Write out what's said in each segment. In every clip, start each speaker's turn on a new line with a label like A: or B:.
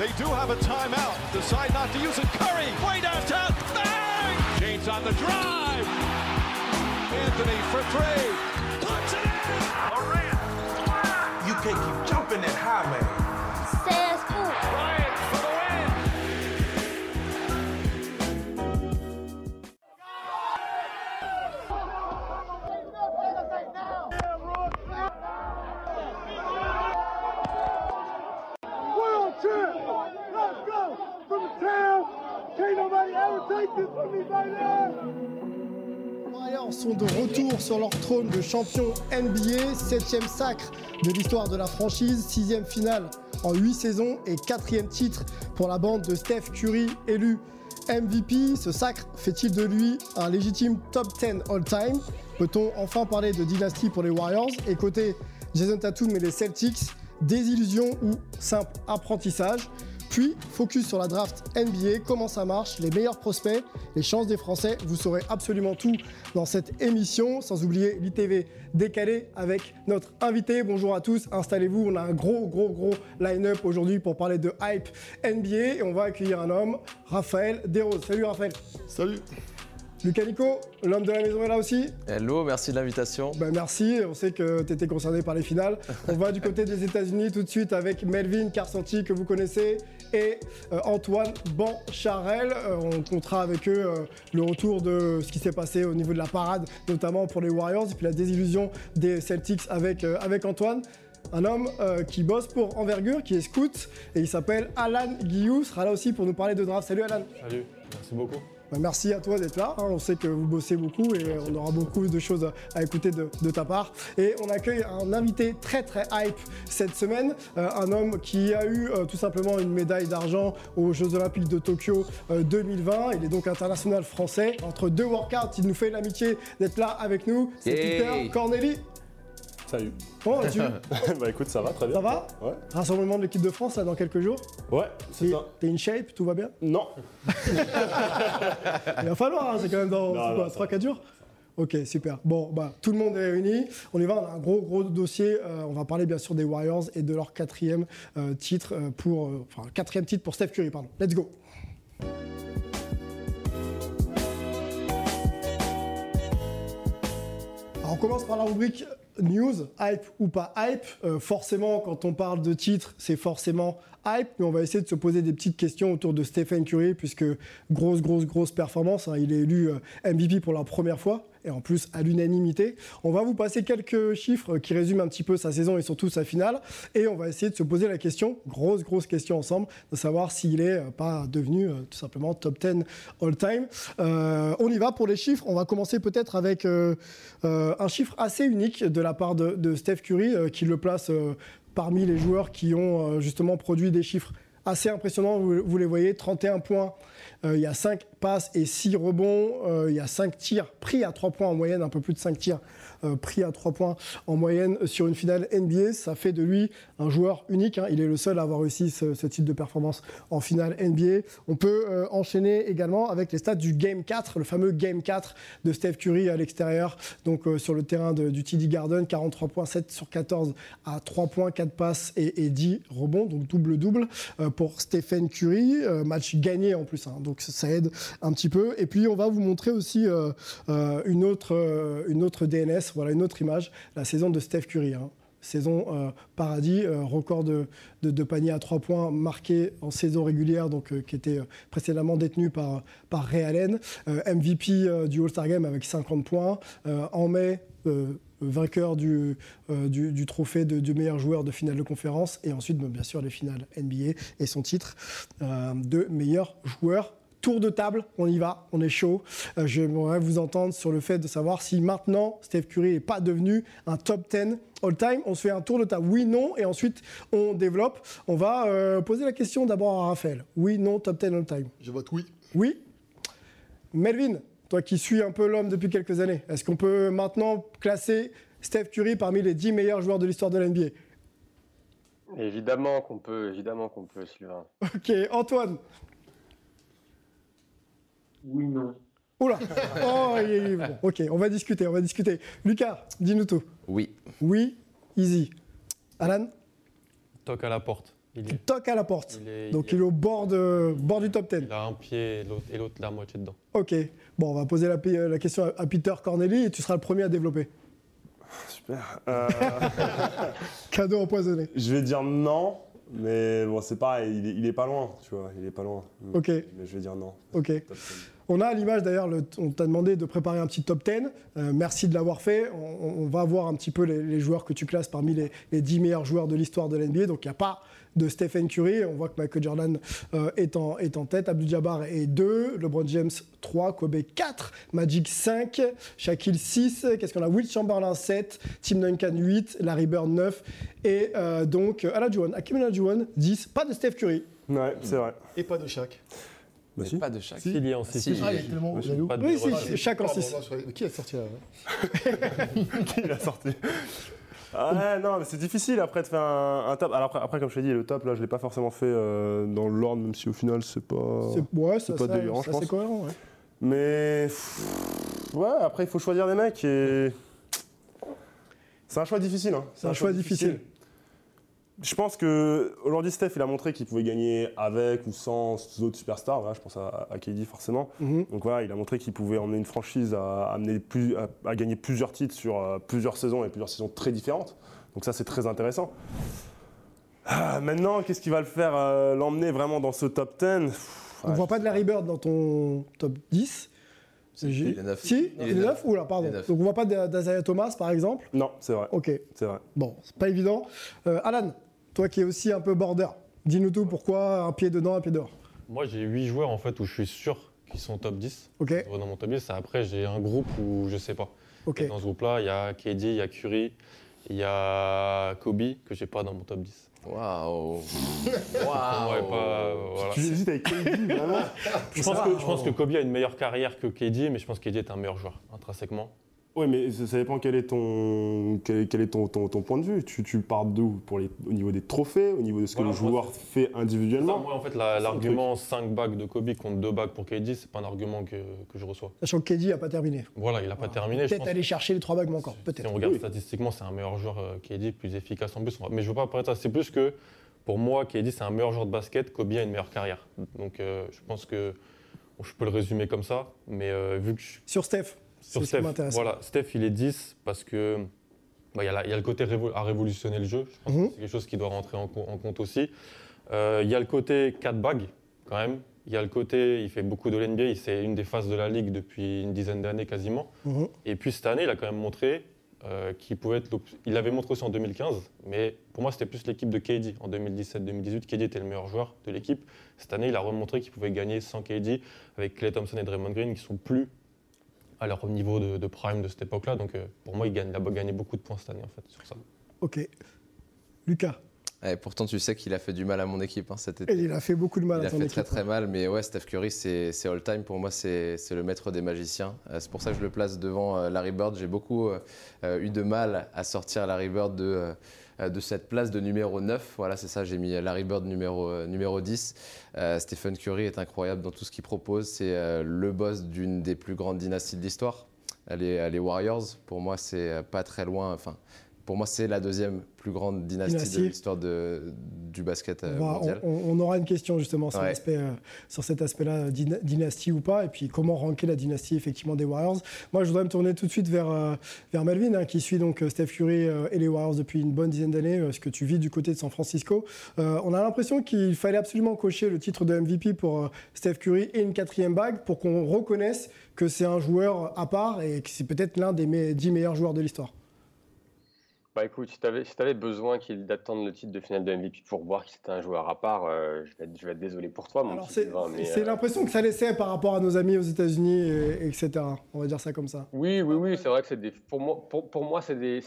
A: They do have a timeout. Decide not to use it. Curry, way downtown. Bang! James on the drive. Anthony for three. Puts it in. Durant.
B: You can't keep jumping that high, man.
C: Baby!
D: Warriors sont de retour sur leur trône de champion NBA, 7ème sacre de l'histoire de la franchise, 6ème finale en 8 saisons et 4ème titre pour la bande de Steph Curry élu MVP. Ce sacre fait-il de lui un légitime top 10 all-time? Peut-on enfin parler de dynastie pour les Warriors? Et côté Jason Tatum et les Celtics, désillusion ou simple apprentissage? Puis, focus sur la draft NBA, comment ça marche, les meilleurs prospects, les chances des Français. Vous saurez absolument tout dans cette émission, sans oublier l'ITV décalé avec notre invité. Bonjour à tous, installez-vous. On a un gros, gros, gros line-up aujourd'hui pour parler de hype NBA. Et on va accueillir un homme, Raphaël Desroses. Salut Raphaël.
E: Salut.
D: Lucas Nico, l'homme de la maison est là aussi.
E: Hello, merci de l'invitation.
D: Ben merci, on sait que tu étais concerné par les finales. On va du côté des États-Unis tout de suite avec Melvin Carsanti que vous connaissez et euh, Antoine Bancharel. Euh, on comptera avec eux euh, le retour de ce qui s'est passé au niveau de la parade, notamment pour les Warriors, et puis la désillusion des Celtics avec, euh, avec Antoine. Un homme euh, qui bosse pour Envergure, qui est scout, et il s'appelle Alan Guillou, sera là aussi pour nous parler de draft. Salut Alan.
F: Salut, merci beaucoup.
D: Bah, merci à toi d'être là. On sait que vous bossez beaucoup et on aura beaucoup de choses à- écouter de, de ta part. Et on accueille un invité très très hype cette semaine, euh, un homme qui a eu euh, tout simplement une médaille d'argent aux Jeux Olympiques de Tokyo euh, 2020. Il est donc international français. Entre deux workouts, il nous fait l'amitié d'être là avec nous. C'est. Peter Corneli.
F: Salut.
D: Comment vas-tu
F: bah écoute, ça va très bien.
D: Ça va
F: Ouais.
D: Rassemblement de l'équipe de France là, dans quelques jours.
F: Ouais, c'est
D: T'es
F: ça.
D: t'es in shape, tout va bien
F: Non.
D: Il va falloir, hein, c'est quand même dans
F: Non,
D: c'est quoi,
F: non, ça
D: 3 4 jours Ok, super. Bon, bah, tout le monde est réuni. On y va, on a un gros, gros dossier. Euh, on va parler bien sûr des Warriors et de leur quatrième euh, titre euh, pour. euh, enfin, quatrième titre pour Steph Curry, pardon. Let's go. Alors, on commence par la rubrique news, hype ou pas hype. Euh, forcément, quand on parle de titre, c'est forcément hype, mais on va essayer de se poser des petites questions autour de Stephen Curry, puisque grosse, grosse, grosse performance. hein. il est élu euh, MVP pour la première fois, et en plus à l'unanimité. On va vous passer quelques chiffres qui résument un petit peu sa saison et surtout sa finale, et on va essayer de se poser la question, grosse, grosse question ensemble, de savoir s'il est euh, pas devenu euh, tout simplement top 10 all-time. On y va pour les chiffres. On va commencer peut-être avec un chiffre assez unique de la part de, de Steph Curry, qui le place parmi les joueurs qui ont euh, justement produit des chiffres assez impressionnants. Vous, les voyez, 31 points, euh, il y a 5 passes et 6 rebonds, euh, il y a 5 tirs pris à 3 points en moyenne, un peu plus de 5 tirs pris à 3 points en moyenne sur une finale NBA. Ça fait de lui un joueur unique. hein. Il est le seul à avoir réussi ce, type de performance en finale NBA. On peut euh, enchaîner également avec les stats du Game 4, le fameux Game 4 de Steph Curry à l'extérieur, donc euh, sur le terrain du TD Garden, 43 points, 7 sur 14 à 3 points, 4 passes et, et 10 rebonds, donc double-double euh, pour Stephen Curry. Match gagné en plus, hein, donc ça aide un petit peu. Et puis on va vous montrer aussi une, autre, une autre DNS, voilà une autre image, la saison de Steph Curry. hein. Saison euh, paradis, euh, record de, de, panier à 3 points marqué en saison régulière, donc euh, qui était précédemment détenu par, par Ray Allen. MVP du All-Star Game avec 50 points. En mai, vainqueur du, trophée du meilleur joueur de finale de conférence. Et ensuite, bien sûr, les finales NBA et son titre de meilleur joueur Tour de table, on y va, on est chaud. Euh, J'aimerais vous entendre sur le fait de savoir si maintenant Steph Curry n'est pas devenu un top 10 all-time. On se fait un tour de table, oui, non, et ensuite on développe. On va euh, poser la question d'abord à Raphaël. Oui, non, top 10 all-time.
E: Je vote oui.
D: Oui. Melvin, toi qui suis un peu l'homme depuis quelques années, est-ce qu'on peut maintenant classer Steph Curry parmi les 10 meilleurs joueurs de l'histoire de l'NBA
G: Évidemment qu'on peut, évidemment qu'on peut, Sylvain.
D: Ok, Antoine.
H: Oui, non.
D: Oula. Oh, il est- bon, ok, on va discuter, on va discuter. Lucas, dis-nous tout.
E: Oui.
D: Oui, easy. Alan
F: Toc à la porte.
I: Il, est,
D: toque à la porte.
I: il est-
D: Donc
I: il,
D: il est au bord, de, bord du top 10.
I: il a un pied et l'autre- la moitié dedans.
D: Ok. Bon, on va poser la, la question à- à Peter Corneli et tu seras le premier à développer.
H: Super. Euh,
D: Cadeau empoisonné.
H: je vais dire non, mais bon, c'est pareil, il est, il est pas loin, tu vois, il est pas loin.
D: Ok.
H: Mais je vais dire non.
D: Ok.
H: Top 10.
D: On a à l'image d'ailleurs, le- on t'a demandé de préparer un petit top 10. Euh, merci de l'avoir fait. On, on va voir un petit peu les, les joueurs que tu classes parmi les, les 10 meilleurs joueurs de l'histoire de l'NBA. Donc il n'y a pas de Stephen Curry. On voit que Michael Jordan euh, est, en, est en tête. Abdul Jabbar est 2. LeBron James 3. Kobe 4. Magic 5. Shaquille 6. Qu'est-ce qu'on a? Will Chamberlain 7. Tim Duncan 8. Larry Bird 9. Et euh, donc Olajuwon, Hakeem Olajuwon 10. Pas de Steph Curry.
H: Ouais, c'est vrai.
J: Et pas de Shaq.
H: Bah, si.
E: Pas de chaque.
I: S'il y a en
E: si.
J: Ah, il a tellement.
H: Oui,
J: il
I: de
D: Oui, si, Chaque en
J: Pardon,
D: 6.
J: non, je- Qui a sorti là
H: Qui l'a sorti Ah ouais, non, mais c'est difficile après de faire un, un top. Alors après, après, comme je t'ai dit, le top, là, je l'ai pas forcément fait euh, dans l'ordre, même si au final, c'est pas.
D: C'est ouais, ça,
H: pas
D: ça-
H: délirant,
D: ça,
H: je
D: c'est
H: pense.
D: cohérent. ouais.
H: Mais. pff, Ouais, après, il faut choisir des mecs et. C'est un choix difficile. Hein.
D: C'est un choix difficile.
H: Je pense que aujourd'hui Steph il a montré qu'il pouvait gagner avec ou sans autres superstars. Voilà, je pense à, à KD forcément.
D: Mhm.
H: Donc voilà, il a montré qu'il pouvait emmener une franchise à, amener plus, à, à gagner plusieurs titres sur euh, plusieurs saisons et plusieurs saisons très différentes. Donc ça c'est très intéressant. Ah, maintenant, qu'est-ce qui va le faire euh, l'emmener vraiment dans ce top 10 Pff,
D: On
H: ouais,
D: voit pas de Larry Bird dans ton top 10. C'est
E: il est neuf.
D: Si,
E: Il est
D: est
E: neuf.
D: 9 Oula, pardon.
E: Il est neuf.
D: Donc on voit pas de- d'Azaya Thomas, par exemple.
H: Non, c'est vrai,
D: Ok,
H: c'est vrai.
D: bon, c'est pas évident. Euh, Alan, toi qui es aussi un peu border, dis-nous tout, pourquoi un pied dedans, un pied dehors?
I: Moi, j'ai 8 joueurs en fait où je suis sûr qu'ils sont top 10.
D: Ok,
I: Dans mon top 10, après, j'ai un groupe où je sais pas.
D: ok.
I: Et Dans ce groupe-là, il y a KD, il y a Curry, il y a Kobe que j'ai pas dans mon top 10.
E: Waouh. Waouh.
H: Tu hésites avec KD, vraiment?
I: Je pense, que, je pense que Kobe a une meilleure carrière que KD, mais je pense que KD est un meilleur joueur, intrinsèquement.
H: Oui, mais ça ça dépend quel est ton, quel est, quel est ton, ton, ton point de vue. Tu, tu pars d'où pour les, Au niveau des trophées, au niveau de ce que
I: Voilà,
H: le joueur fait
I: Ça,
H: individuellement
I: moi, en fait, la-
H: ça,
I: l'argument 5 bagues de Kobe contre 2 bagues pour KD, c'est pas un argument que, que je reçois.
D: Sachant que KD a pas terminé.
I: Voilà, il n'a pas terminé. je
D: Peut-être aller chercher les trois bagues manquantes,
I: Si
D: peut-être.
I: on regarde
H: Oui.
I: statistiquement, c'est un meilleur joueur euh, KD, plus efficace en plus. Mais je veux pas parler de ça. C'est plus que pour moi, KD, c'est un meilleur joueur de basket. Kobe a une meilleure carrière. Donc euh, je pense que bon, je peux le résumer comme ça. Mais euh, vu que je
D: Sur Steph,
I: sur Steph, voilà, Steph, il est 10 parce que bah, il y, a y le côté révo- à révolutionner le jeu. Je pense
D: Mhm.
I: que c'est quelque chose qui doit rentrer en, co- en compte aussi. Euh, Il y a le côté 4 bagues quand même. Il y a le côté, il fait beaucoup de l'NBA, c'est une des phases de la ligue depuis une dizaine d'années quasiment.
D: Mhm.
I: Et puis cette année, il a quand même montré euh, qu'il pouvait être. Il l'avait montré aussi en 2015, mais pour moi, c'était plus l'équipe de KD. En 2017-2018, KD était le meilleur joueur de l'équipe. Cette année, il a remontré qu'il pouvait gagner sans KD avec Clay Thompson et Draymond Green qui sont plus à leur niveau de, de prime de cette époque-là. Donc euh, pour moi, il, gagne, il a gagné beaucoup de points cette année en fait sur ça.
D: Ok. Lucas,
E: Et pourtant, tu sais qu'il a fait du mal à mon équipe hein, cet été.
D: et il a fait beaucoup de mal
E: Il
D: à
E: a
D: ton
E: fait
D: équipe.
E: très très mal, mais ouais, Steph Curry, c'est all-time. Pour moi, c'est c'est le maître des magiciens. Euh, c'est pour ça que je le place devant euh, Larry Bird. J'ai beaucoup euh, eu de mal à sortir Larry Bird de, euh, de cette place de numéro 9. Voilà, c'est ça, j'ai mis Larry Bird numéro, euh, numéro 10. Euh, Stephen Curry est incroyable dans tout ce qu'il propose. C'est euh, le boss d'une des plus grandes dynasties de l'histoire. Les, les Warriors, pour moi, c'est euh, pas très loin. Enfin, pour moi, c'est la deuxième plus grande dynastie,
D: Dynastie.
E: de l'histoire du basket euh,
D: On, va-
E: mondial.
D: on- on aura une question justement sur,
E: Ouais.
D: euh, sur cet aspect-là, dyna- dynastie ou pas, et puis comment ranker la dynastie effectivement des Warriors. Moi, je voudrais me tourner tout de suite vers, euh, vers Melvin, hein, qui suit donc Steph Curry et les Warriors depuis une bonne dizaine d'années, ce que tu vis du côté de San Francisco. On a l'impression qu'il fallait absolument cocher le titre de MVP pour Steph Curry et une quatrième bague pour qu'on reconnaisse que c'est un joueur à part et que c'est peut-être l'un des me- dix meilleurs joueurs de l'histoire.
G: Bah écoute, si tu avais, besoin d'attendre le titre de finale de MVP pour voir que c'était un joueur à part, euh, je, vais être, je vais être désolé pour toi, mon
D: c'est
G: euh,
D: l'impression que ça laissait par rapport à nos amis aux États-Unis, et- etc. On va dire ça comme ça.
G: Oui, oui, oui, c'est vrai que c'est des, pour moi, pour, pour moi c'est des,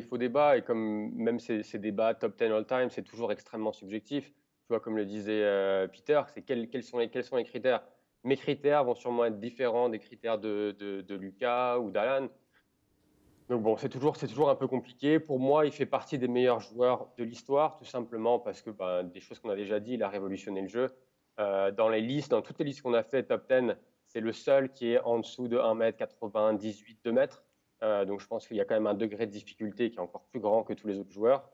G: faux débats et comme même ces, ces débats top 10 all time, c'est toujours extrêmement subjectif. Tu vois, comme le disait euh, Peter, c'est quels, quels, sont les, quels sont les critères? Mes critères vont sûrement être différents des critères de, de, de Lucas ou d'Alan. Donc bon, c'est toujours, c'est toujours un peu compliqué. Pour moi, il fait partie des meilleurs joueurs de l'histoire, tout simplement parce que ben, des choses qu'on a déjà dit, il a révolutionné le jeu. Euh, dans les listes, dans toutes les listes qu'on a fait top 10, c'est le seul qui est en dessous de 1m98, 2 mètres. Euh, donc je pense qu'il y a quand même un degré de difficulté qui est encore plus grand que tous les autres joueurs.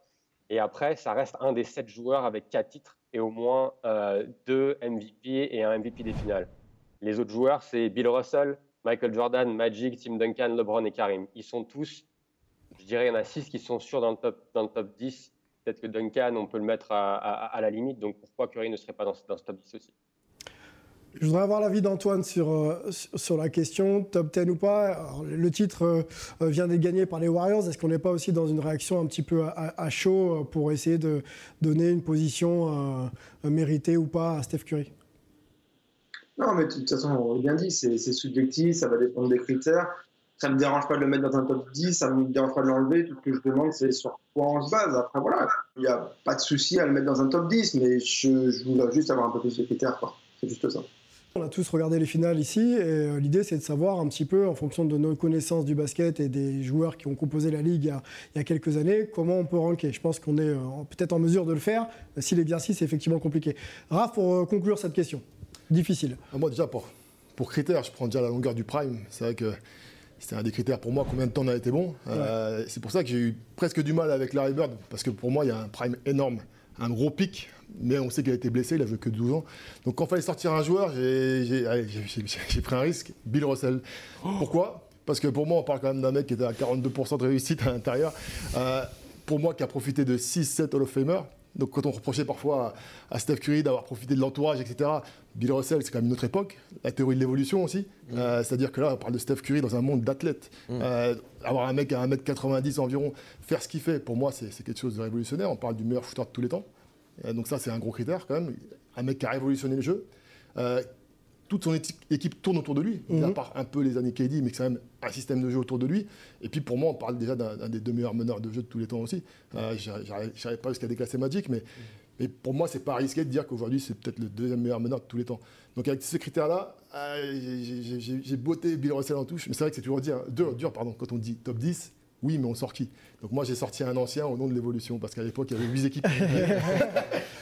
G: Et après, ça reste un des sept joueurs avec quatre titres et au moins euh, deux MVP et un MVP des finales. Les autres joueurs, c'est Bill Russell, Michael Jordan, Magic, Tim Duncan, LeBron et Karim. Ils sont tous, je dirais, il y en a six qui sont sûrs dans le top, dans le top 10. Peut-être que Duncan, on peut le mettre à, la limite. Donc pourquoi Curry ne serait pas dans, ce- top 10 aussi?
D: Je voudrais avoir l'avis d'Antoine sur, euh, sur la question, top 10 ou pas? Le titre euh, vient d'être gagné par les Warriors. Est-ce qu'on n'est pas aussi dans une réaction un petit peu à, chaud euh, pour essayer de donner une position méritée ou pas à Steph Curry?
K: Non, mais de toute façon, on l'a bien dit, c'est subjectif, ça va dépendre des critères. Ça ne me dérange pas de le mettre dans un top 10, ça ne me dérange pas de l'enlever. Tout ce que je demande, c'est sur quoi on se base. Après, voilà, il n'y a pas de souci à le mettre dans un top 10, mais je, je voudrais juste avoir un peu plus de critères. C'est juste ça.
D: On a tous regardé les finales ici et euh, l'idée c'est de savoir un petit peu en fonction de nos connaissances du basket et des joueurs qui ont composé la ligue il y a, il y a quelques années comment on peut ranker. Je pense qu'on est euh, peut-être en mesure de le faire si l'exercice est effectivement compliqué. Raph, pour euh, conclure cette question, difficile.
J: Ah, Moi, déjà, pour, pour critères, je prends déjà la longueur du prime. C'est vrai que c'était un des critères pour moi, combien de temps on a été bon. Euh, c'est pour ça que j'ai eu presque du mal avec Larry Bird, parce que pour moi, il y a un prime énorme, un gros pic, mais on sait qu'il a été blessé, il a joué que 12 ans. Donc quand il fallait sortir un joueur, j'ai pris un risque, Bill Russell. Pourquoi? Parce que pour moi, on parle quand même d'un mec qui était à 42% de réussite à l'intérieur. Euh, pour moi, qui a profité de 6-7 Hall of Famer. Donc quand on reprochait parfois à à Steph Curry d'avoir profité de l'entourage, etc., Bill Russell, c'est quand même une autre époque. La théorie de l'évolution aussi. Euh, C'est-à-dire que là, on parle de Steph Curry dans un monde d'athlètes. Euh, avoir un mec à 1m90 environ, faire ce qu'il fait, pour moi, c'est c'est quelque chose de révolutionnaire. On parle du meilleur shooter de tous les temps. Euh, donc ça, c'est un gros critère quand même. Un mec qui a révolutionné le jeu. Toute son équipe tourne autour de lui,
D: Mhm.
J: à part un peu les années KD, mais c'est quand même un système de jeu autour de lui. Et puis pour moi, on parle déjà d'un des deux meilleurs meneurs de jeu de tous les temps aussi. Euh, J'arrive j'arrive pas jusqu'à déclasser Magic, mais, mais pour moi, c'est pas risqué de dire qu'aujourd'hui, c'est peut-être le deuxième meilleur meneur de tous les temps. Donc avec ces critères-là, euh, j'ai- botté Bill Russell en touche, mais c'est vrai que c'est toujours dire, dur, dur pardon, quand on dit top 10. Oui, mais on sort qui? Donc moi, j'ai sorti un ancien au nom de l'évolution, parce qu'à l'époque, il y avait 8 équipes.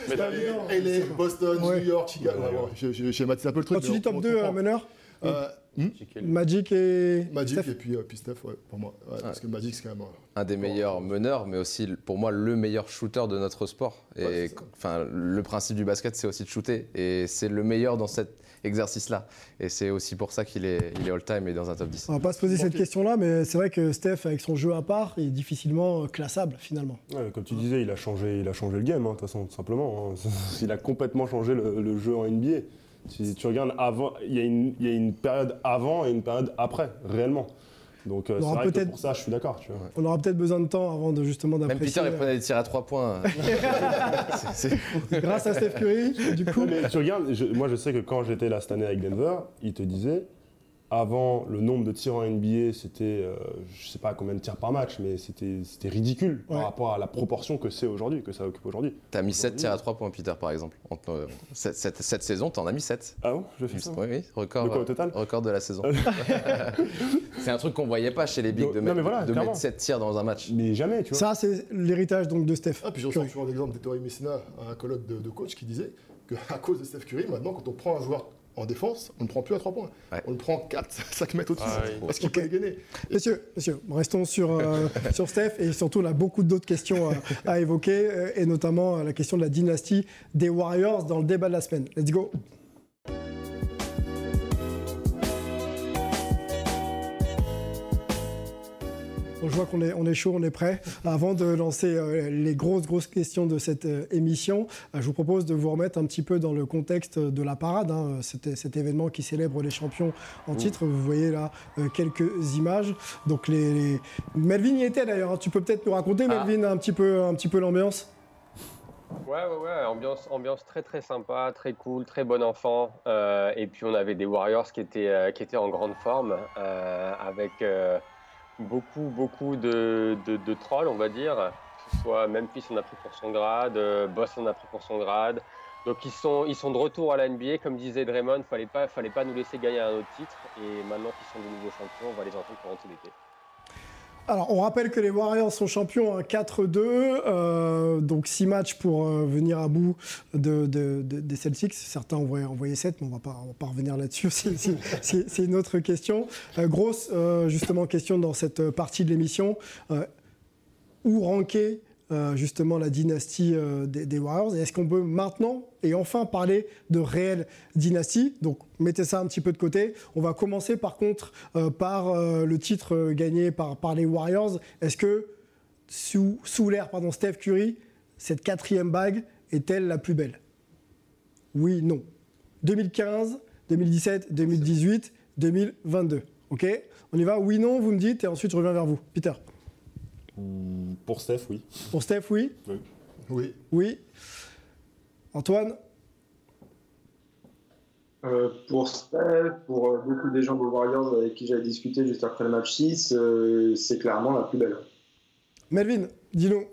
D: Évident.
J: LA, Boston,
D: Ouais.
J: New York, Chicago. Ouais, ouais, je- un peu le truc.
D: Quand tu
J: mais
D: dis top
J: on- on
D: 2
J: comprend.
D: meneur,
J: Euh, hmm
D: Magic et
J: Magic
D: Steph
J: et puis, euh, puis Steph, ouais, pour moi. Ouais, Parce que Magic, c'est quand même. euh,
E: un des meilleurs meneurs, mais aussi pour moi le meilleur shooter de notre sport. Et enfin, le principe du basket, c'est aussi de shooter, et c'est le meilleur dans cet exercice-là. Et c'est aussi pour ça qu'il est, il est all-time et dans un top 10.
D: On va pas se poser cette question-là, mais c'est vrai que Steph, avec son jeu à part, est difficilement euh, classable finalement.
H: Ouais, comme tu disais, il a changé, il a changé le game, hein, de toute façon, tout simplement. hein. Il a complètement changé le, le jeu en NBA. Si tu regardes avant, il y, a une- il y a une période avant et une période après, réellement. Donc euh,
D: On
H: c'est
D: aura
H: vrai que pour ça, je suis d'accord. tu vois.
D: On aura peut-être besoin de temps avant de justement
E: Même
D: d'apprécier.
E: Peter, il prenait des tirs à trois points. C'est- c'est-
D: Grâce à Steph Curry, du coup.
H: Mais tu regardes, je- moi je sais que quand j'étais là cette année avec Denver, il te disait, avant le nombre de tirs en NBA, c'était, euh, je sais pas combien de tirs par match, mais c'était c'était ridicule
D: Ouais.
H: par rapport à la proportion que c'est aujourd'hui, que ça occupe aujourd'hui.
E: T'as mis 7 tirs à 3 points, Peter, par exemple. En- euh, cette, cette- cette saison, t'en as mis 7.
H: Ah bon? Je fais ça
E: Oui, oui, record,
H: De quoi, au total?
E: record de la saison. c'est un truc qu'on voyait pas chez les bigs, de
H: Non,
E: mettre,
H: mais voilà,
E: de
H: clairement.
E: mettre 7 tirs dans un match.
H: Mais jamais, tu vois.
D: Ça, c'est l'héritage donc de Steph.
J: Ah, puis je ressens toujours l'exemple d'Ettori Messina, un colloque de, de coach qui disait qu'à cause de Steph Curry, maintenant, quand on prend un joueur en défense, on ne prend plus à 3 points.
E: Ouais.
J: On le prend 4, 5 mètres au-dessus.
I: Ah oui.
J: Parce qu'il peut les gagner.
D: Messieurs, messieurs, restons sur, euh, sur Steph et surtout, on a beaucoup d'autres questions à, à évoquer euh, et notamment euh, la question de la dynastie des Warriors dans le débat de la semaine. Let's go. Je vois qu'on est, on est chaud, on est prêt. Avant de lancer euh, les grosses, grosses questions de cette euh, émission, euh, je vous propose de vous remettre un petit peu dans le contexte de la parade. hein, cet, cet événement qui célèbre les champions en titre. Vous voyez là quelques images. Donc les, les- Melvin y était d'ailleurs. hein. Tu peux peut-être nous raconter,
G: Ah.
D: Melvin, un petit peu, un petit peu l'ambiance?
G: Ouais, ouais, ouais, ambiance, ambiance très très sympa, très cool, très bon enfant. Euh, et puis on avait des Warriors qui étaient, euh, qui étaient en grande forme, euh, avec beaucoup, beaucoup de, de, trolls, on va dire. Que ce soit Memphis, on a pris pour son grade, euh, Boston, on a pris pour son grade. Donc ils sont, ils sont de retour à la NBA, comme disait Draymond, fallait pas, fallait pas nous laisser gagner un autre titre. Et maintenant qu'ils sont de nouveaux champions, on va les entendre pendant tout l'été.
D: Alors, on rappelle que les Warriors sont champions en 4-2, euh, donc 6 matchs pour euh, venir à bout de, de- de- des Celtics. Certains ont envoyé, envoyé 7, mais on ne va pas revenir là-dessus, c'est- une autre question. Euh, grosse, justement, question dans cette partie de l'émission. Où ranker euh, justement la dynastie euh, des, Warriors. Est-ce qu'on peut maintenant et enfin parler de réelle dynastie? Donc mettez ça un petit peu de côté. On va commencer par contre euh, par le titre gagné par, par les Warriors. Est-ce que sous, sous l'ère pardon, Steph Curry, cette quatrième bague est-elle la plus belle? Oui, non. 2015, 2017, 2018, 2022. Ok? On y va? Oui, non, vous me dites et ensuite je reviens vers vous. Peter.
F: Hmm, Pour Steph, oui.
D: Pour Steph, oui
F: Oui.
J: Oui.
D: Oui. Antoine
K: Euh, pour Steph, pour euh, beaucoup des gens des Warriors avec qui j'avais discuté juste après le match 6, euh, c'est clairement la plus belle.
D: Melvin, dis-nous.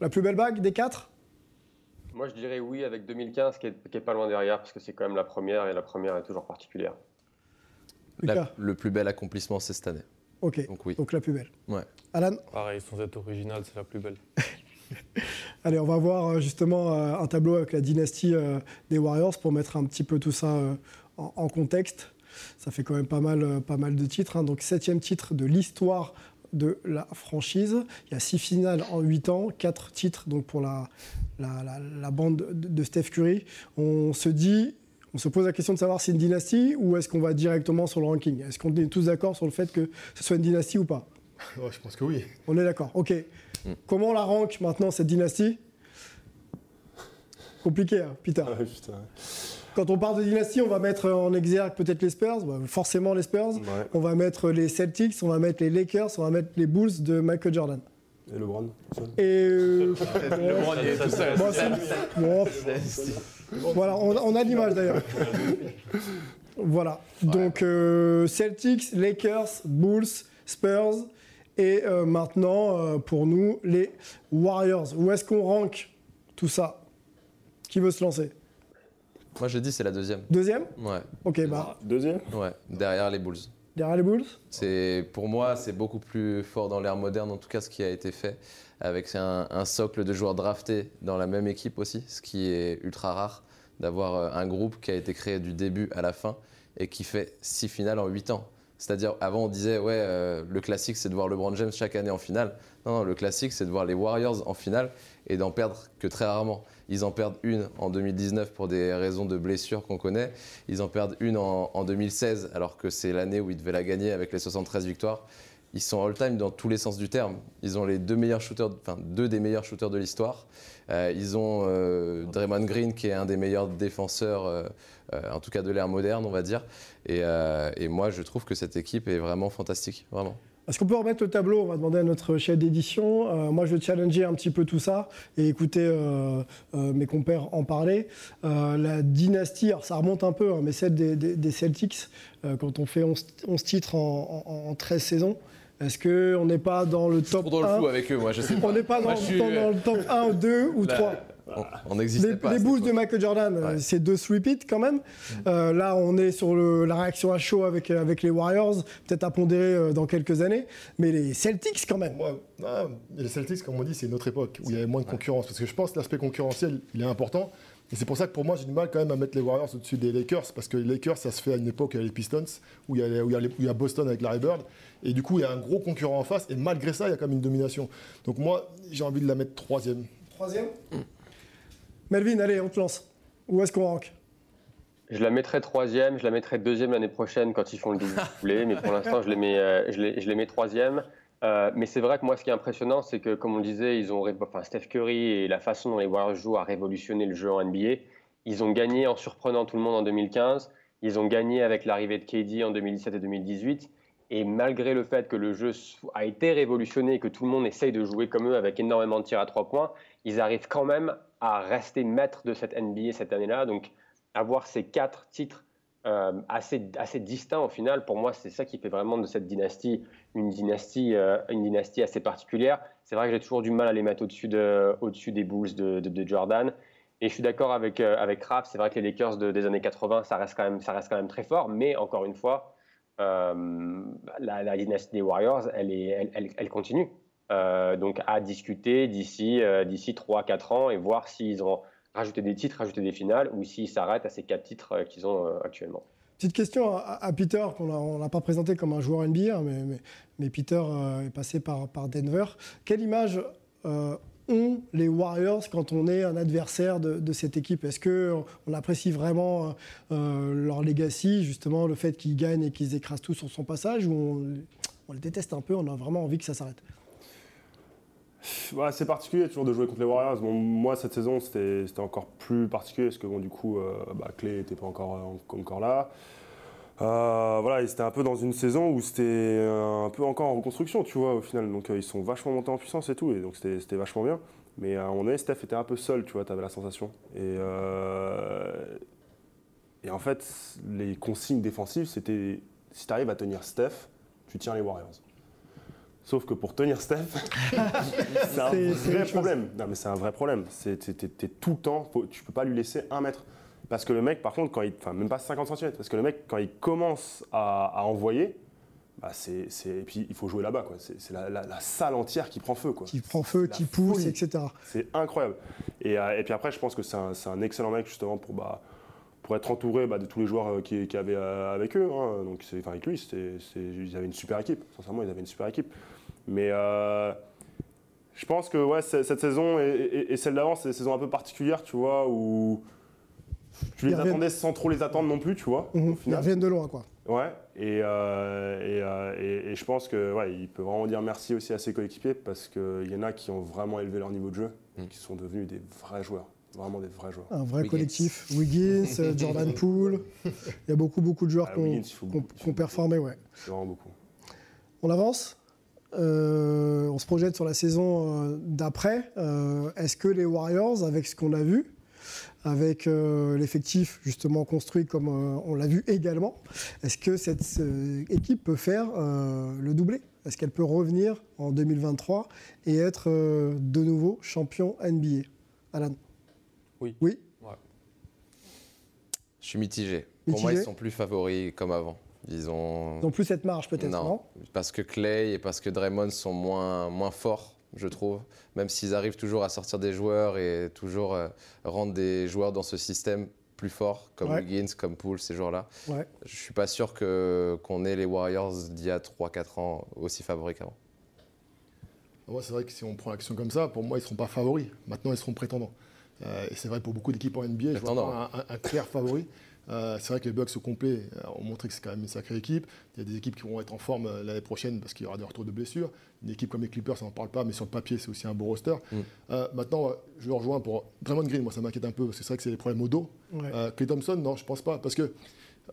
D: La plus belle bague des quatre?
G: Moi, je dirais oui avec 2015, qui est, qui est pas loin derrière, parce que c'est quand même la première, et la première est toujours particulière.
E: La- le plus bel accomplissement, c'est cette année.
D: Ok.
E: Donc oui.
D: Donc la plus belle.
E: Ouais.
D: Alan
I: Pareil, sans être original, c'est la plus belle.
D: Allez, on va voir euh, justement euh, un tableau avec la dynastie euh, des Warriors pour mettre un petit peu tout ça en, contexte. Ça fait quand même pas mal, pas mal de titres. hein. Donc, septième titre de l'histoire de la franchise. Il y a six finales en huit ans, quatre titres donc pour la, la, la- la bande de, de Steph Curry. On se dit, on se pose la question de savoir si c'est une dynastie ou est-ce qu'on va directement sur le ranking? Est-ce qu'on est tous d'accord sur le fait que ce soit une dynastie ou pas?
J: Ouais, je pense que oui.
D: On est d'accord, ok. Comment on la rank maintenant, cette dynastie? Compliqué, hein, Peter.
F: Ah, putain.
D: Quand on parle de dynastie, on va mettre en exergue peut-être les Spurs, bah, forcément les Spurs.
F: Ouais.
D: On va mettre les Celtics, on va mettre les Lakers, on va mettre les Bulls de Michael Jordan.
F: Et LeBron
D: Et. euh,
E: LeBron, il est tout seul.
D: bon, voilà, on, on a l'image d'ailleurs. Voilà. Donc euh, Celtics, Lakers, Bulls, Spurs et euh, maintenant euh, pour nous les Warriors. Où est-ce qu'on rank tout ça? Qui veut se lancer?
E: Moi, je dis c'est la deuxième.
D: Deuxième?
E: Ouais.
D: Ok, bah
F: Deuxième?
E: Ouais. Derrière les Bulls.
D: derrière les Bulls?
E: C'est pour moi, c'est beaucoup plus fort dans l'ère moderne, en tout cas ce qui a été fait, avec un, socle de joueurs draftés dans la même équipe aussi, ce qui est ultra rare d'avoir euh, un groupe qui a été créé du début à la fin et qui fait six finales en huit ans. C'est-à-dire, avant on disait, ouais, euh, le classique c'est de voir LeBron James chaque année en finale. Non, non, le classique c'est de voir les Warriors en finale et d'en perdre que très rarement. Ils en perdent une en 2019 pour des raisons de blessures qu'on connaît. Ils en perdent une en, en 2016 alors que c'est l'année où ils devaient la gagner avec les 73 victoires. Ils sont all-time dans tous les sens du terme. Ils ont les deux meilleurs shooters, enfin deux des meilleurs shooters de l'histoire. Euh, ils ont euh, Draymond Green qui est un des meilleurs défenseurs, euh, en tout cas de l'ère moderne, on va dire. Et, moi, je trouve que cette équipe est vraiment fantastique, vraiment.
D: Est-ce qu'on peut remettre le tableau? On va demander à notre chef d'édition. Moi, je vais challenger un petit peu tout ça et écouter mes compères en parler. La dynastie, alors ça remonte un peu, hein, mais celle des, Celtics, quand on fait 11, 11 titres en, en- en 13 saisons, est-ce qu'on n'est pas dans le top
E: Trop dans
D: 1
E: le flou avec eux, moi, je sais pas.
D: On n'est pas dans,
E: suis-
D: dans- dans le top 1 ou 2 ou
E: Là,
D: 3
E: On- On
D: les,
E: pas.
D: les Bulls de. Michael Jordan, euh,
E: Ouais.
D: c'est deux repeat quand même. Euh, là, on est sur le- la réaction à chaud avec, euh, avec les Warriors, peut-être à pondérer euh, dans quelques années. Mais les Celtics, quand même.
J: Non, les Celtics, comme on dit, c'est une autre époque où il y avait moins de concurrence. Parce que je pense que l'aspect concurrentiel, il est important. Et c'est pour ça que pour moi, j'ai du mal quand même à mettre les Warriors au-dessus des Lakers. Parce que les Lakers, ça se fait à une époque avec les Pistons, où il y a, les- où il y a les- où il y a Boston avec Larry Bird. Et du coup, il y a un gros concurrent en face. Et malgré ça, il y a quand même une domination. Donc moi, j'ai envie de la mettre troisième.
D: Troisième Melvin, allez, on te lance. Où est-ce qu'on rank?
G: Je la mettrai troisième, je la mettrai deuxième l'année prochaine quand ils font le double mais pour l'instant je les mets, euh, je les, je les mets troisième. Euh, mais c'est vrai que moi ce qui est impressionnant, c'est que comme on le disait, ils ont, enfin, Steph Curry et la façon dont les Warriors jouent a révolutionné le jeu en NBA. Ils ont gagné en surprenant tout le monde en 2015, ils ont gagné avec l'arrivée de KD en 2017 et 2018. Et malgré le fait que le jeu a été révolutionné et que tout le monde essaye de jouer comme eux avec énormément de tirs à trois points, ils arrivent quand même à rester maîtres de cette NBA cette année-là. Donc avoir ces quatre titres euh, assez, assez distincts au final, pour moi, c'est ça qui fait vraiment de cette dynastie une dynastie, euh, une dynastie assez particulière. C'est vrai que j'ai toujours du mal à les mettre au-dessus de, au-dessus des Bulls de, Jordan. Et je suis d'accord avec, euh, avec c'est vrai que les Lakers de- des années 80, ça reste, quand même, ça reste quand même très fort. Mais encore une fois, euh, la, dynastie des Warriors, elle, est, elle, elle- continue. Euh, donc à discuter d'ici d'ici 3-4 ans et voir s'ils ont rajouté des titres, rajouté des finales ou s'ils s'arrêtent à ces quatre titres euh, qu'ils ont euh, actuellement.
D: Petite question à, à Peter, qu'on n'a pas présenté comme un joueur NBA, hein, mais, Peter euh, est passé par, Denver. Quelle image ont les Warriors quand on est un adversaire de, cette équipe? Est-ce qu'on apprécie vraiment leur legacy, justement le fait qu'ils gagnent et qu'ils écrasent tout sur son passage, ou on, on les déteste un peu, on a vraiment envie que ça s'arrête?
H: Ouais, c'est particulier toujours de jouer contre les Warriors. Moi, cette saison, c'était encore plus particulier parce que bon, du coup, euh, bah, Clay n'était pas encore, là. Euh, c'était un peu dans une saison où c'était un peu encore en reconstruction, tu vois, au final. Donc euh, ils sont vachement montés en puissance et tout, et donc c'était vachement bien. Mais à un moment donné, Steph était un peu seul, tu vois, t'avais la sensation. Et, et en fait, les consignes défensives, c'était si t'arrives à tenir Steph, tu tiens les Warriors. Sauf que pour tenir Steph, c'est un vrai problème. Non, mais c'est un vrai problème. C'est- tout le temps, faut- tu peux pas lui laisser un mètre. Parce que le mec, par contre, quand il, enfin même pas 50 cm, parce que le mec, quand il commence à, à envoyer, bah c'est, c'est- et puis il faut jouer là-bas, quoi. C'est, la, la- la salle entière qui prend feu, quoi.
D: Qui prend feu, qui pousse,
H: folie.
D: etc.
H: C'est incroyable. Et, euh, et puis après, je pense que c'est un, excellent mec justement pour, bah, pour être entouré bah, de tous les joueurs euh, qui, qui avaient euh, avec eux. hein. Donc, enfin, avec lui, c'était, ils avaient une super équipe. Sincèrement, ils avaient une super équipe. Mais euh, je pense que ouais, cette saison et, et- et celle d'avant, c'est des saisons un peu particulières, tu vois, où tu les
D: Ils
H: attendais sans trop les attendre non plus, tu vois.
D: Mhm,
H: au
D: Ils reviennent de loin, quoi.
H: Ouais, et, euh, et, euh, et- et je pense que ouais, il peut vraiment dire merci aussi à ses coéquipiers parce qu'il y en a qui ont vraiment élevé leur niveau de jeu, qui sont devenus des vrais joueurs, vraiment des vrais joueurs.
D: Un vrai
E: Wiggins.
D: collectif. Wiggins, Jordan Poole. Il y a beaucoup, beaucoup de joueurs
H: Ah,
D: qui ont- performé, ouais.
H: C'est vraiment beaucoup.
D: On avance? Euh, on se projette sur la saison euh, d'après. Euh, Est-ce que les Warriors, avec ce qu'on a vu, avec l'effectif justement construit comme on l'a vu également, est-ce que cette équipe peut faire le doublé? Est-ce qu'elle peut revenir en 2023 et être de nouveau champion NBA Alan
I: Oui.
D: Oui
E: Je suis mitigé. Pour moi,
D: Mitigé
E: ils sont plus favoris comme avant. Ils ont.
D: Ils ont plus cette marge peut-être, non,
E: parce que Clay et parce que Draymond sont moins, moins forts, je trouve. Même s'ils arrivent toujours à sortir des joueurs et toujours euh, rendre des joueurs dans ce système plus forts, comme
D: Ouais.
E: Wiggins, comme Poole, ces joueurs-là.
D: Ouais.
E: Je suis pas sûr que- qu'on ait les Warriors d'il y a 3-4 ans aussi favoris qu'avant.
J: Moi, c'est vrai que si on prend l'action comme ça, pour moi, ils ne seront pas favoris. Maintenant, ils seront prétendants. Euh, et c'est vrai pour beaucoup d'équipes en NBA, je vois un, un- un clair favori. Euh, c'est vrai que les Bucks au complet euh, ont montré que c'est quand même une sacrée équipe. Il y a des équipes qui vont être en forme euh, l'année prochaine parce qu'il y aura des retours de blessures. Une équipe comme les Clippers, ça n'en parle pas, mais sur le papier, c'est aussi un beau roster.
E: Mm.
J: Euh, maintenant, je le rejoins pour Draymond Green. Moi, ça m'inquiète un peu parce que c'est vrai que c'est des problèmes au dos.
D: Ouais.
J: Euh, Klay Thompson, non, je pense pas. Parce que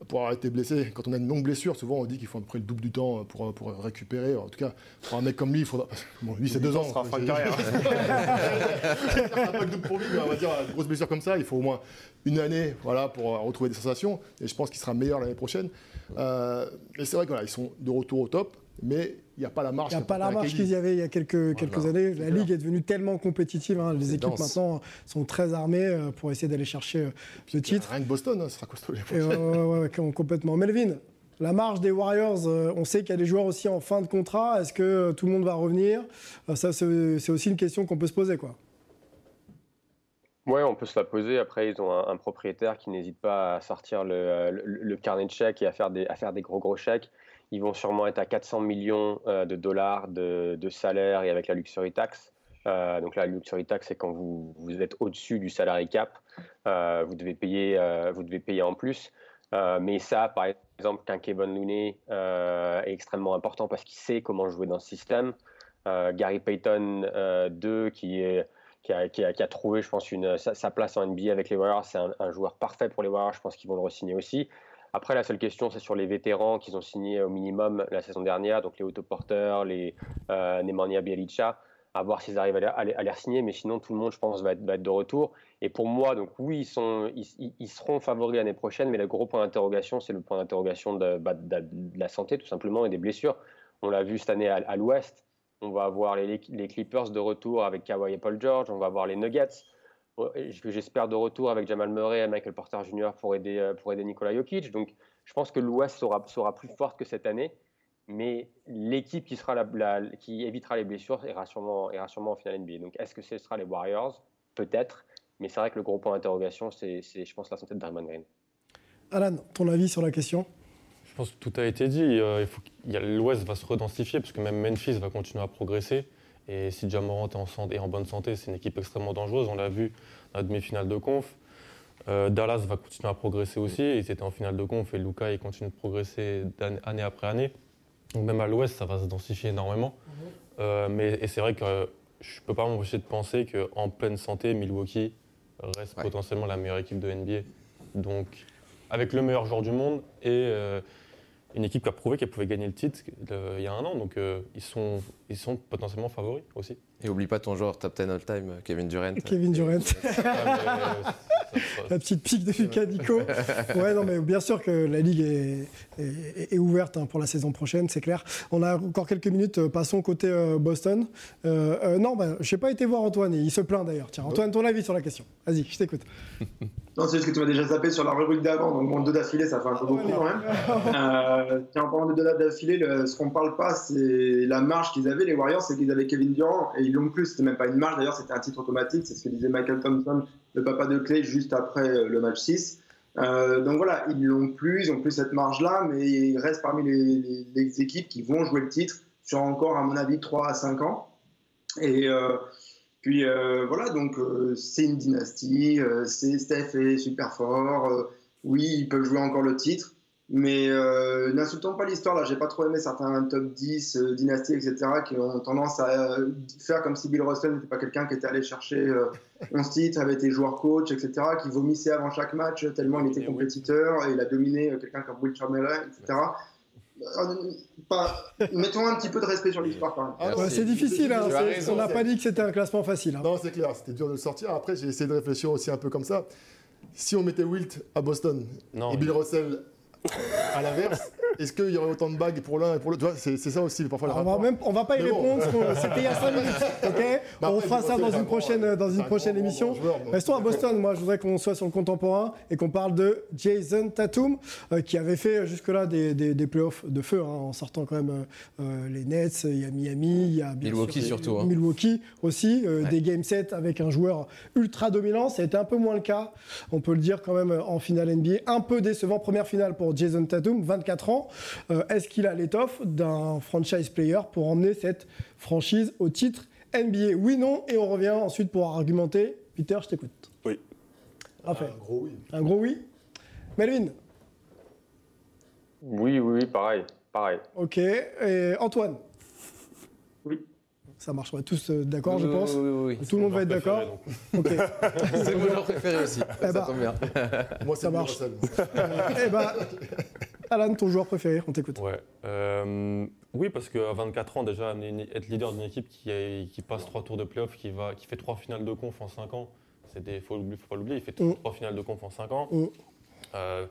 J: pour avoir été blessé, quand on a une longue blessure, souvent on dit qu'il faut à peu près le double du temps pour, pour récupérer. En tout cas, pour un mec comme lui, il faudra. Bon, lui, c'est deux ans.
H: sera fin de carrière.
J: peu double pour lui, mais on va dire, une grosse blessure comme ça, il faut au moins une année voilà, pour euh, retrouver des sensations. Et je pense qu'il sera meilleur l'année prochaine. Euh, mais c'est vrai qu'ils sont de retour au top, mais n'y a pas la marche.
D: Il n'y a pas la
J: KD.
D: qu'ils y avaient il y a quelques, quelques années. La ligue est devenue tellement compétitive. hein. Les équipes
E: dense.
D: maintenant sont très armées euh, pour essayer d'aller chercher euh, le titre.
J: Rien que Boston, hein, ce sera costaud. les
D: Et,
J: prochaines.
D: ouais, ouais, ouais, ouais, com- complètement. Melvin, la marge des Warriors, euh, on sait qu'il y a des joueurs aussi en fin de contrat. Est-ce que euh, tout le monde va revenir? Euh, Ça, c'est aussi une question qu'on peut se poser. Quoi.
G: Ouais, on peut se la poser. Après, ils ont un, un propriétaire qui n'hésite pas à sortir le, euh, le- le carnet de chèques et à faire, des, à faire des gros gros chèques. Ils vont sûrement être à 400 millions euh, de dollars de, salaire et avec la luxury tax. Euh, donc la luxury tax, c'est quand vous, êtes au-dessus du salary cap, euh, vous, devez payer, vous devez payer en plus. Mais ça, par exemple, qu'un Kevin Looney est extrêmement important parce qu'il sait comment jouer dans ce système. Gary Payton euh, 2, qui a, trouvé, je pense, sa place en NBA avec les Warriors. C'est un, un joueur parfait pour les Warriors. Je pense qu'ils vont le re-signer aussi. Après, la seule question, c'est sur les vétérans qu'ils ont signés au minimum la saison dernière, donc les Otto Porter, les euh, Nemanja à voir s'ils arrivent à les, à les- re-signer. Mais sinon, tout le monde, je pense, va être, de retour. Et pour moi, donc oui, ils, sont, ils, seront favoris l'année prochaine, mais le gros point d'interrogation, c'est le point d'interrogation de, bah, la santé, tout simplement, et des blessures. On l'a vu cette année à, l'Ouest. On va avoir les, les Clippers de retour avec Kawhi et Paul George. On va avoir les Nuggets, euh, j'espère de retour avec Jamal Murray et Michael Porter Jr. pour aider, euh, pour aider Nikola Jokic. Donc, je pense que l'Ouest sera, sera plus forte que cette année. Mais l'équipe qui, sera la, la- qui évitera les blessures ira sûrement, ira sûrement en finale NBA. Donc, est-ce que ce sera les Warriors? Peut-être. Mais c'est vrai que le gros point d'interrogation, c'est, c'est, je pense, la santé de Draymond Green.
D: Alan, ton avis sur la question?
I: Je pense que tout a été dit. Euh, il faut qu'il y a- L'Ouest va se redensifier parce que même Memphis va continuer à progresser. Et si Jamorant est en, santé- est en bonne santé, c'est une équipe extrêmement dangereuse. On l'a vu dans la demi-finale de conf. Euh, Dallas va continuer à progresser aussi. Ils étaient en finale de conf et Luca il continue de progresser année après année. Donc même à l'ouest, ça va se densifier énormément. Euh, mais, et c'est vrai que euh, je ne peux pas m'empêcher de penser qu'en pleine santé, Milwaukee reste
E: Ouais.
I: potentiellement la meilleure équipe de NBA. Donc avec le meilleur joueur du monde et euh, une équipe qui a prouvé qu'elle pouvait gagner le titre il y a un an. Donc ils, sont, ils sont potentiellement favoris aussi.
E: Et oublie pas ton joueur top 10 all-time, Kevin Durant.
D: Kevin Durant.
I: Euh,
D: La petite pique de Lucas Nico. Ouais, non, mais bien sûr que la ligue est, est- est ouverte hein, pour la saison prochaine, c'est clair. On a encore quelques minutes. euh, Passons côté euh, Boston. Euh, euh, non, bah, je n'ai pas été voir Antoine et il se plaint d'ailleurs. Tiens, Antoine, ton avis sur la question Vas-y, je t'écoute.
K: Non, c'est juste que tu m'as déjà zappé sur la rubrique d'avant, donc bon, deux d'affilée, ça fait un peu beaucoup quand même. Euh, tiens, en parlant de deux d'affilée, ce qu'on parle pas, c'est la marge qu'ils avaient, les Warriors, c'est qu'ils avaient Kevin Durant, et ils l'ont plus. C'était même pas une marge, d'ailleurs, c'était un titre automatique, c'est ce que disait Michael Thompson, le papa de Clay, juste après euh, le match 6. Euh, donc voilà, ils l'ont plus, ils ont plus cette marge-là, mais ils restent parmi les, équipes qui vont jouer le titre sur encore, à mon avis, 3 à 5 ans. Et euh, puis voilà, donc c'est une dynastie, c'est Steph est super fort, oui, ils peuvent jouer encore le titre, mais euh, n'insultons pas l'histoire là, j'ai pas trop aimé certains top 10, euh, dynasties, etc., qui ont tendance à euh, faire comme si Bill Russell n'était pas quelqu'un qui était allé chercher euh, 11 titres, avait été joueur-coach, etc., qui vomissait avant chaque match tellement il était compétiteur, et il a dominé euh, quelqu'un comme Will Chamberlain, etc. Euh, pas- mettons un petit peu de respect sur l'histoire quand même.
J: Ah
D: Ouais, c'est difficile, hein,
J: raison,
D: on n'a pas dit que c'était un classement facile. hein.
J: Non, c'est clair, c'était dur de le sortir. Après, j'ai essayé de réfléchir aussi un peu comme ça. Si on mettait Wilt à Boston
I: Non,
J: et Bill Russell à l'inverse, est-ce qu'il y aurait autant de bagues pour l'un et pour l'autre? Tu vois, C'est c'est ça aussi parfois le
D: on va même, on va pas y
J: Mais
D: répondre, c'était il y a 5 minutes, ok?
J: Bah
D: On
J: après,
D: fera ça dans une prochaine, dans une
J: un
D: prochaine émission.
J: joueur,
D: Restons à Boston, moi je voudrais qu'on soit sur le contemporain et qu'on parle de Jason Tatum, euh, qui avait fait jusque-là des, des, des playoffs de feu, hein, en sortant quand même euh, euh, les Nets, il y a Miami, il y a bien
E: Milwaukee
D: sûr,
E: surtout, hein.
D: Milwaukee aussi, euh,
E: Ouais.
D: des game sets avec un joueur ultra dominant, ça a été un peu moins le cas, on peut le dire quand même en finale NBA, un peu décevant, première finale pour Jason Tatum, 24 ans, Euh, est-ce qu'il a l'étoffe d'un franchise player pour emmener cette franchise au titre NBA Oui, non, et on revient ensuite pour argumenter. Peter, je t'écoute.
F: Oui.
D: Raphaël.
J: Un gros oui.
D: Un gros oui Melvin
G: Oui, oui, oui, pareil, pareil.
D: Ok. Et Antoine
K: Oui.
D: Ça marche, on va tous euh, d'accord, je pense.
E: Oui, oui, oui.
D: Tout le monde va être d'accord. Ok.
E: C'est mon joueur préféré aussi.
D: bah,
E: ça tombe bien.
J: Moi,
D: Ça marche. Eh ben, Alan, ton joueur préféré, on t'écoute.
I: Ouais. Euh, oui, parce qu'à 24 ans, déjà, être leader d'une équipe qui, passe trois tours de playoff, qui, va, qui fait trois finales de conf en 5 ans, il faut, faut pas l'oublier, il fait
D: Mm.
I: trois finales de conf en 5 ans.
D: Mm.
I: Euh,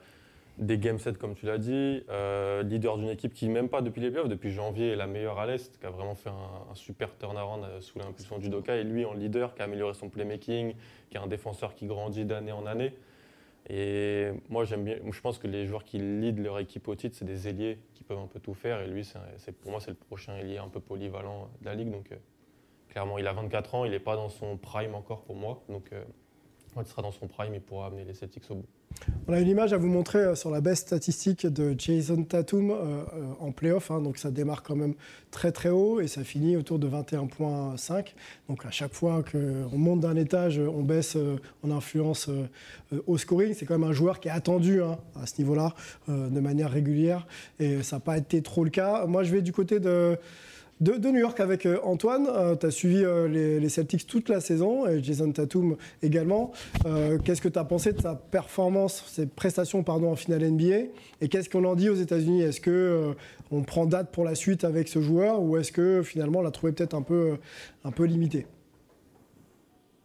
I: des game sets, comme tu l'as dit, euh, leader d'une équipe qui, même pas depuis les playoffs, depuis janvier, est la meilleure à l'Est, qui a vraiment fait un, un super turnaround sous l'impulsion du Doka, et lui en leader, qui a amélioré son playmaking, qui est un défenseur qui grandit d'année en année. Et moi, j'aime bien. Je pense que les joueurs qui leadent leur équipe au titre, c'est des ailiers qui peuvent un peu tout faire. Et lui, c'est- pour moi, c'est le prochain ailier un peu polyvalent de la ligue. Donc, euh, clairement, il a 24 ans, il n'est pas dans son prime encore pour moi. Donc, euh, il sera dans son prime, il pourra amener les Celtics au bout.
D: On a une image à vous montrer euh, sur la baisse statistique de Jason Tatum euh, euh, en playoff. hein. donc ça démarre quand même très très haut et ça finit autour de 21,5. Donc à chaque fois qu'on monte d'un étage, on baisse en influence au scoring. C'est quand même un joueur qui est attendu hein, à ce niveau-là de manière régulière et ça n'a pas été trop le cas. Moi je vais du côté de. De, New York avec euh, Antoine, tu as suivi euh, les, Celtics toute la saison, et Jason Tatum également. Euh, qu'est-ce que tu as pensé de sa performance, ses prestations pardon, en finale NBA Et qu'est-ce qu'on en dit aux États-Unis? Est-ce que euh, on prend date pour la suite avec ce joueur ou est-ce que finalement on l'a trouvé peut-être un peu, un peu limité?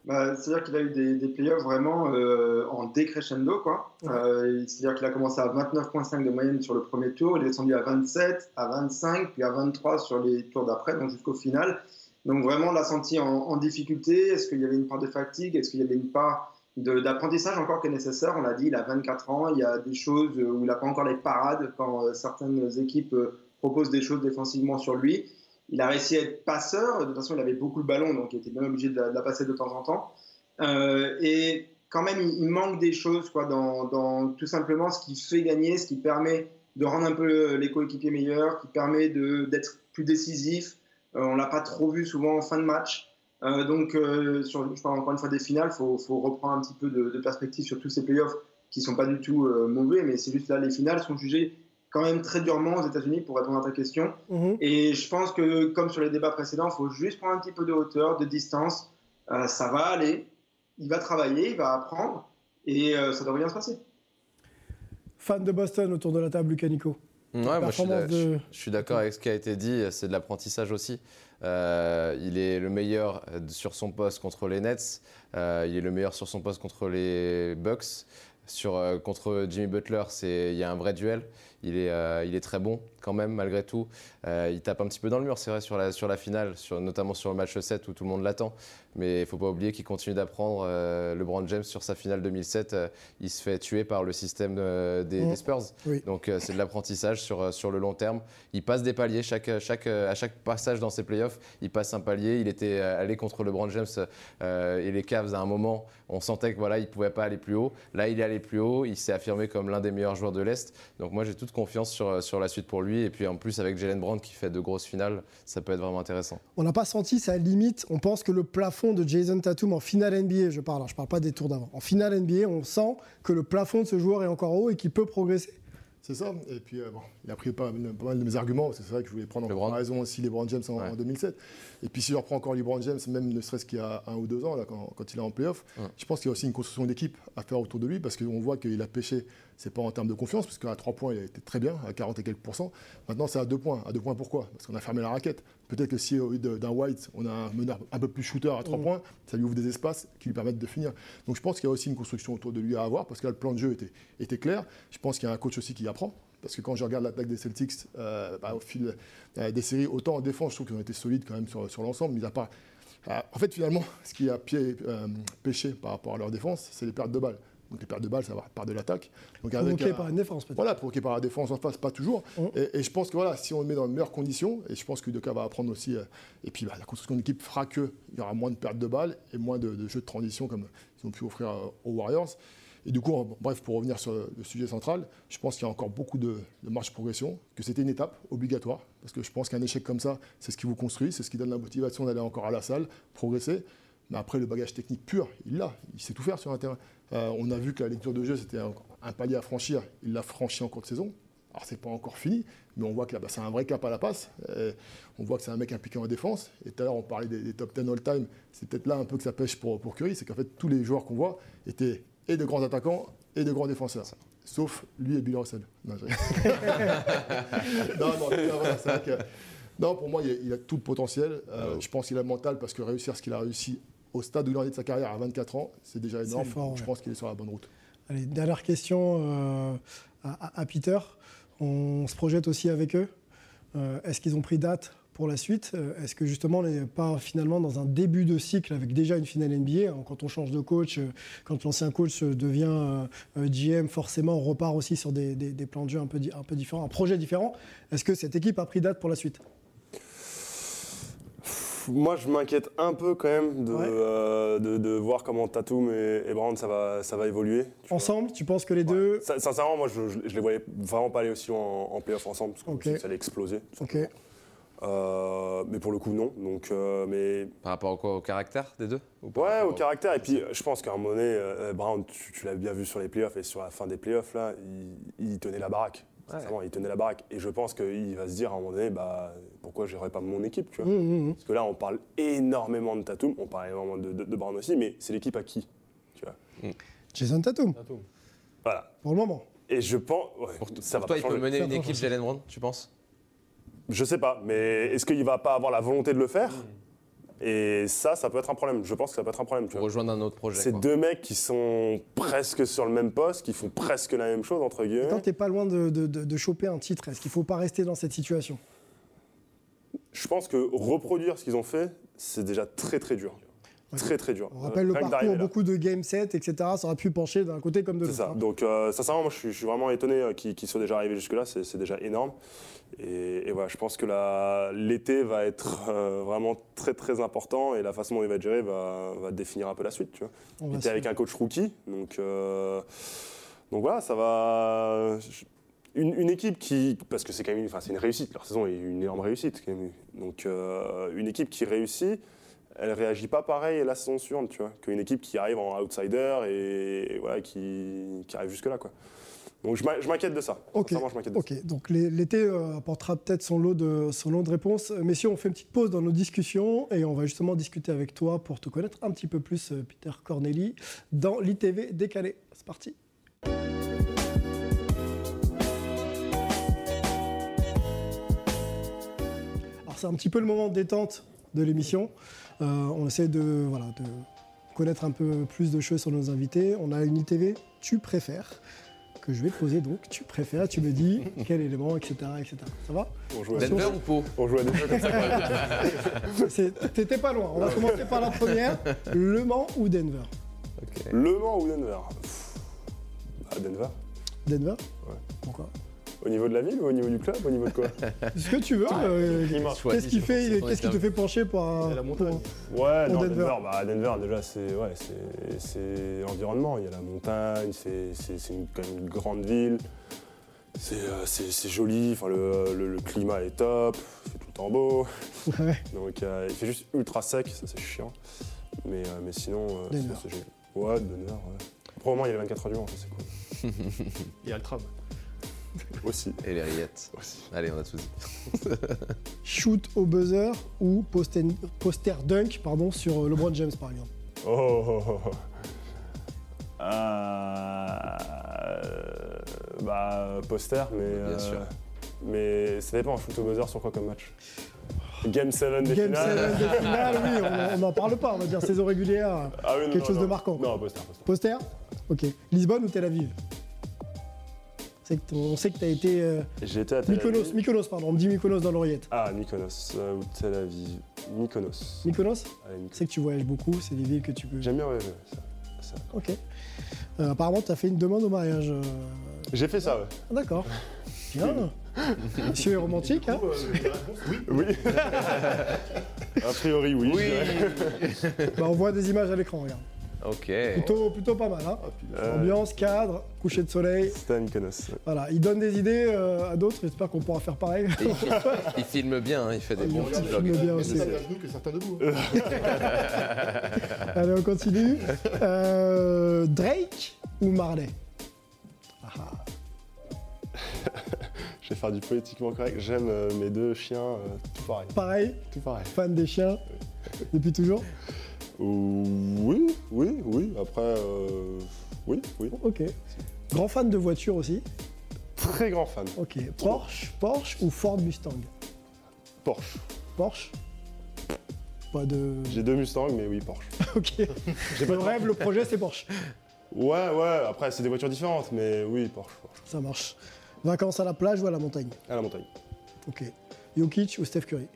K: Bah, C'est-à-dire qu'il a eu des, des playoffs vraiment euh, en décrescendo. quoi. Euh, C'est-à-dire qu'il a commencé à 29,5 de moyenne sur le premier tour, il est descendu à 27, à 25, puis à 23 sur les tours d'après, donc jusqu'au final. Donc vraiment, on l'a senti en, en difficulté. Est-ce qu'il y avait une part de fatigue? Est-ce qu'il y avait une part de- d'apprentissage encore qui est nécessaire? On l'a dit, il a 24 ans, il y a des choses où il n'a pas encore les parades quand euh, certaines équipes proposent des choses défensivement sur lui. Il a réussi à être passeur. De toute façon, il avait beaucoup le ballon, donc il était bien obligé de la, passer de temps en temps. Euh, et quand même, il, manque des choses quoi, dans, tout simplement ce qui fait gagner, ce qui permet de rendre un peu les coéquipiers meilleurs, qui permet d'être plus décisif. Euh, on l'a pas trop vu souvent en fin de match. Euh, donc, euh, je parle encore une fois des finales, il faut, reprendre un petit peu de, de, perspective sur tous ces playoffs qui sont pas du tout mauvais, mais c'est juste là, les finales sont jugées quand même très durement aux États-Unis pour répondre à ta question.
D: Mhm.
K: Et je pense que, comme sur les débats précédents, il faut juste prendre un petit peu de hauteur, de distance. Euh, ça va aller. Il va travailler, il va apprendre, et euh, ça devrait bien se passer.
D: Fan de Boston autour de la table, Lucas Nico.
E: Ouais, moi, je suis,
D: de-
E: d'accord avec ce qui a été dit, c'est de l'apprentissage aussi. Euh, il est le meilleur sur son poste contre les Nets, euh, il est le meilleur sur son poste contre les Bucks. Sur, euh, contre Jimmy Butler, c'est- il y a un vrai duel. Il est, euh, il est très bon quand même, malgré tout. Euh, il tape un petit peu dans le mur, c'est vrai, sur la, sur la finale, sur, notamment sur le match 7 où tout le monde l'attend. Mais il ne faut pas oublier qu'il continue d'apprendre. Euh, LeBron James, sur sa finale 2007, euh, il se fait tuer par le système euh, des,
D: Mm.
E: des Spurs.
D: Oui.
E: Donc c'est de l'apprentissage sur, sur le long terme. Il passe des paliers chaque, chaque, à chaque passage dans ses playoffs. Il passe un palier. Il était allé contre LeBron James et les Cavs à un moment. On sentait que voilà, il pouvait pas aller plus haut. Là, il est allé plus haut. Il s'est affirmé comme l'un des meilleurs joueurs de l'Est. Donc moi, j'ai toute confiance sur, sur la suite pour lui. Et puis en plus, avec Jalen Brown qui fait de grosses finales, ça peut être vraiment intéressant.
D: On n'a pas senti sa limite. On pense que le plafond de Jason Tatum en finale NBA, je parle, hein, je parle pas des tours d'avant. En finale NBA, on sent que le plafond de ce joueur est encore haut et qu'il peut progresser.
J: C'est ça. Et puis, euh, bon, il a pris pas, pas mal de mes arguments. parce que C'est vrai que je voulais prendre en comparaison aussi LeBron James en,
E: Ouais.
J: en 2007. Et puis, si je reprends encore LeBron James, même ne serait-ce qu'il y a un ou deux ans, là, quand, quand il est en playoff,
E: Ouais.
J: je pense qu'il y a aussi une construction d'équipe à faire autour de lui parce qu'on voit qu'il a pêché. C'est pas en termes de confiance, parce qu'à 3 points, il a été très bien, à 40 et quelques pourcents. Maintenant, c'est à 2 points. À 2 points, pourquoi? Parce qu'on a fermé la raquette. Peut-être que si au lieu d'un White, on a un meneur un peu plus shooter à 3
D: Mm.
J: points, ça lui ouvre des espaces qui lui permettent de finir. Donc je pense qu'il y a aussi une construction autour de lui à avoir, parce que là, le plan de jeu était, était clair. Je pense qu'il y a un coach aussi qui apprend. Parce que quand je regarde l'attaque des Celtics euh, bah, au fil euh, des séries, autant en défense, je trouve qu'ils ont été solides quand même sur, sur l'ensemble. À part. euh, en fait, finalement, ce qui a pied, pêché par rapport à leur défense, c'est les pertes de balles. Donc les pertes de balles, ça va part de l'attaque. Donc
D: Provoqué par une défense, peut-être.
J: voilà, provoqué par la défense en face, pas toujours.
D: Mm.
J: Et, et je pense que voilà, si on le met dans de meilleures conditions, et je pense que Udoka va apprendre aussi, euh, et puis bah, la construction d'équipe fera qu'il y aura moins de pertes de balles et moins de, de jeux de transition comme ils ont pu offrir euh, aux Warriors. Et du coup, bref, pour revenir sur le, le sujet central, je pense qu'il y a encore beaucoup de, de marge de progression, que c'était une étape obligatoire, parce que je pense qu'un échec comme ça, c'est ce qui vous construit, c'est ce qui donne la motivation d'aller encore à la salle, progresser. Mais après, le bagage technique pur, il l'a, il sait tout faire sur un terrain. Euh, on a vu que la lecture de jeu, c'était un, un palier à franchir, il l'a franchi en cours de saison. Alors, c'est pas encore fini, mais on voit que là, bah, c'est un vrai cap à la passe. Et on voit que c'est un mec impliqué en défense. Et tout à l'heure, on parlait des, des top 10 all-time. C'est peut-être là un peu que ça pêche pour, pour Curry, c'est qu'en fait, tous les joueurs qu'on voit étaient et de grands attaquants et de grands défenseurs. Sauf lui et Bill Russell. Non, non, non, voilà, c'est vrai que- non, pour moi, il a, il a tout le potentiel. Euh, Je pense qu'il a le mental parce que réussir ce qu'il a réussi au stade où il en est de sa carrière à 24 ans, c'est déjà énorme.
D: fort,
J: Je pense qu'il est sur la bonne route.
D: Allez, dernière question euh, à, Peter. On se projette aussi avec eux. Euh, Est-ce qu'ils ont pris date pour la suite? Euh, Est-ce que justement on n'est pas finalement dans un début de cycle avec déjà une finale NBA hein, Quand on change de coach, quand l'ancien coach devient GM, forcément on repart aussi sur des, des- des plans de jeu un peu, un peu différents, un projet différent. Est-ce que cette équipe a pris date pour la suite?
H: Moi, je m'inquiète un peu quand même de,
D: Ouais.
H: euh, de, de voir comment Tatum et, et Brown ça va, ça va évoluer.
D: Ensemble, tu penses que les deux.
H: Sin- Sincèrement, moi, je, je, je les voyais vraiment pas aller aussi en, en playoff ensemble parce que ça allait exploser.
D: Ok.
H: Euh, mais pour le coup, non. Donc, euh, mais
E: Par rapport au, quoi, au caractère des deux
H: Ouais, au caractère. Et puis, je pense qu'à un moment donné, euh, Brown, tu, tu l'as bien vu sur les playoffs et sur la fin des playoffs, là, il, il tenait la baraque.
E: Ouais.
H: Il tenait la baraque. Et je pense qu'il va se dire à un moment donné, bah, pourquoi j'aurais pas mon équipe, tu vois.
D: Mmh, mmh, mmh.
H: Parce que là, on parle énormément de Tatum, on parle énormément de, de, de Brown aussi, mais c'est l'équipe à qui, tu vois.
D: Jason Tatum,
H: Voilà.
D: pour le moment.
H: Et je pense, ouais,
E: Pour,
H: ça
E: pour
H: va
E: toi, il peut mener une équipe. Jalen Brown, tu penses?
H: Je sais pas, mais est-ce qu'il va pas avoir la volonté de le faire? Et ça, ça peut être un problème. Je pense que ça peut être un problème. Tu
E: Pour
H: vois.
E: rejoindre un autre projet.
H: C'est
E: quoi.
H: deux mecs qui sont presque sur le même poste, qui font presque la même chose, entre guillemets.
D: Quand t'es pas loin de, de- de- de choper un titre, est-ce qu'il faut pas rester dans cette situation?
H: Je pense que reproduire ce qu'ils ont fait, c'est déjà très très dur.
D: Ouais.
H: Très très dur.
D: On rappelle le
H: Rien que
D: parcours, beaucoup de game sets, etc. Ça aurait pu pencher d'un côté comme de
H: C'est
D: l'autre.
H: ça.
D: hein.
H: Donc, euh, sincèrement, moi, je suis, je suis vraiment étonné euh, qu'ils qu'ils soient déjà arrivés jusque-là. C'est c'est déjà énorme. Et, et voilà, je pense que l'été va être euh, vraiment très très important et la façon dont il va être géré va, va définir un peu la suite. Tu vois.
D: On
H: Il était avec un coach rookie, donc, euh, donc voilà, ça va. je- une, une équipe qui. Parce que c'est quand même une, enfin, c'est une réussite, leur saison est une énorme réussite. Quand même. Donc, euh, une équipe qui réussit, elle réagit pas pareil la saison suivante, tu vois, qu'une équipe qui arrive en outsider et, voilà, qui, qui arrive jusque-là, quoi. Donc, je m'in- je m'inquiète de ça.
D: Ok,
H: je.
D: Donc l'é- l'été euh, apportera peut-être son lot de son lot de réponses. Euh, Messieurs, on fait une petite pause dans nos discussions et on va justement discuter avec toi pour te connaître un petit peu plus, euh, Peter Corneli, dans l'ITV décalé. C'est parti. Alors c'est un petit peu le moment de détente de l'émission. Euh, on essaie de, voilà, de connaître un peu plus de choses sur nos invités. On a une ITV, tu préfères, que je vais poser donc. Tu préfères, tu me dis quel élément, etc. etc. Ça va?
H: On joue à
E: Denver ou Pau?
H: On joue à des jeux comme ça.
D: T'étais pas loin. On va commencer par la première. Le Mans ou Denver?
H: Le Mans ou Denver? Pff, ah, Denver.
D: Denver?
H: Ouais.
D: Pourquoi?
H: Au niveau de la ville ou au niveau du club Au niveau de quoi
D: Ce que tu veux. euh, Qu'est-ce qui, fait, qu'est-ce qui te fait pencher pour un.
J: la montagne.
H: Ouais,
D: Pour
H: non,
D: Denver.
H: Denver, bah, Denver, déjà, c'est ouais, c'est- c'est l'environnement. Il y a la montagne, c'est c'est- c'est une, quand même une grande ville. C'est euh, c'est- c'est joli, enfin, le, le- le climat est top, fait tout le temps beau.
D: Ouais.
H: Donc, euh, il fait juste ultra sec, ça c'est chiant. Mais, euh, mais sinon, euh,
D: Denver.
H: c'est génial. Ouais, Denver, ouais. Pour le moment, il y a les 24 heures du Mans, ça c'est cool.
J: Il y a le tram.
H: Aussi.
E: Et les rillettes.
H: Aussi.
E: Allez, on a tout dit.
D: Shoot au buzzer ou poster, poster dunk pardon, sur LeBron James par exemple
H: Oh, oh, oh, oh. Euh, bah, poster, mais.
E: Bien sûr.
H: Mais ça dépend, shoot au buzzer sur quoi comme match? Game 7 des
D: Game
H: finales
D: 7 de finale, oui, on n'en parle pas, on va dire saison régulière.
H: Ah oui, non,
D: Quelque
H: non,
D: chose de marquant.
H: Non, poster, poster.
D: Poster? Ok. Lisbonne ou Tel Aviv? C'est que On sait que tu as été. euh,
H: J'ai été à Tel
D: Mykonos,
H: Aviv.
D: Mykonos, pardon, on me dit Mykonos dans l'oreillette.
H: Ah, Mykonos euh, ou Tel Aviv. Mykonos.
D: Mykonos
H: Allez, Mykonos.
D: Je sais que tu voyages beaucoup, c'est des villes que tu peux.
H: J'aime bien voyager, ça. ça.
D: Ok. Euh, apparemment, tu as fait une demande au mariage. euh,
H: J'ai fait ça, ouais.
D: ah, D'accord. Bien. Monsieur est romantique, hein
H: Oui. a priori, oui. dirais.
D: Bah, On voit des images à l'écran, regarde.
E: Ok.
D: Plutôt, plutôt pas mal, hein
H: Euh,
D: Ambiance, cadre, coucher de soleil.
H: À Mykonos.
D: Voilà, il donne des idées euh, à d'autres, j'espère qu'on pourra faire pareil.
E: Et il, filme, il filme bien, hein, il fait des bons petits
D: Il filme bien aussi.
J: que certains debout.
D: Allez, on continue. Euh, Drake ou Marley? Ah,
H: Je vais faire du politiquement correct. J'aime euh, mes deux chiens, euh, tout pareil.
D: Pareil,
H: Tout pareil.
D: fan des chiens depuis toujours
H: Euh, oui, oui, oui. Après, euh, oui, oui.
D: Ok. Grand fan de voitures aussi
H: Très grand fan.
D: Ok. Porsche, Porsche ou Ford Mustang
H: Porsche.
D: Porsche Pas de.
H: J'ai deux Mustangs, mais oui, Porsche.
D: Ok. Le rêve, le projet, c'est Porsche.
H: Ouais, ouais. Après, c'est des voitures différentes, mais oui, Porsche. Porsche.
D: Ça marche. Vacances à la plage ou à la montagne
H: À la montagne.
D: Ok. Jokic ou Steph Curry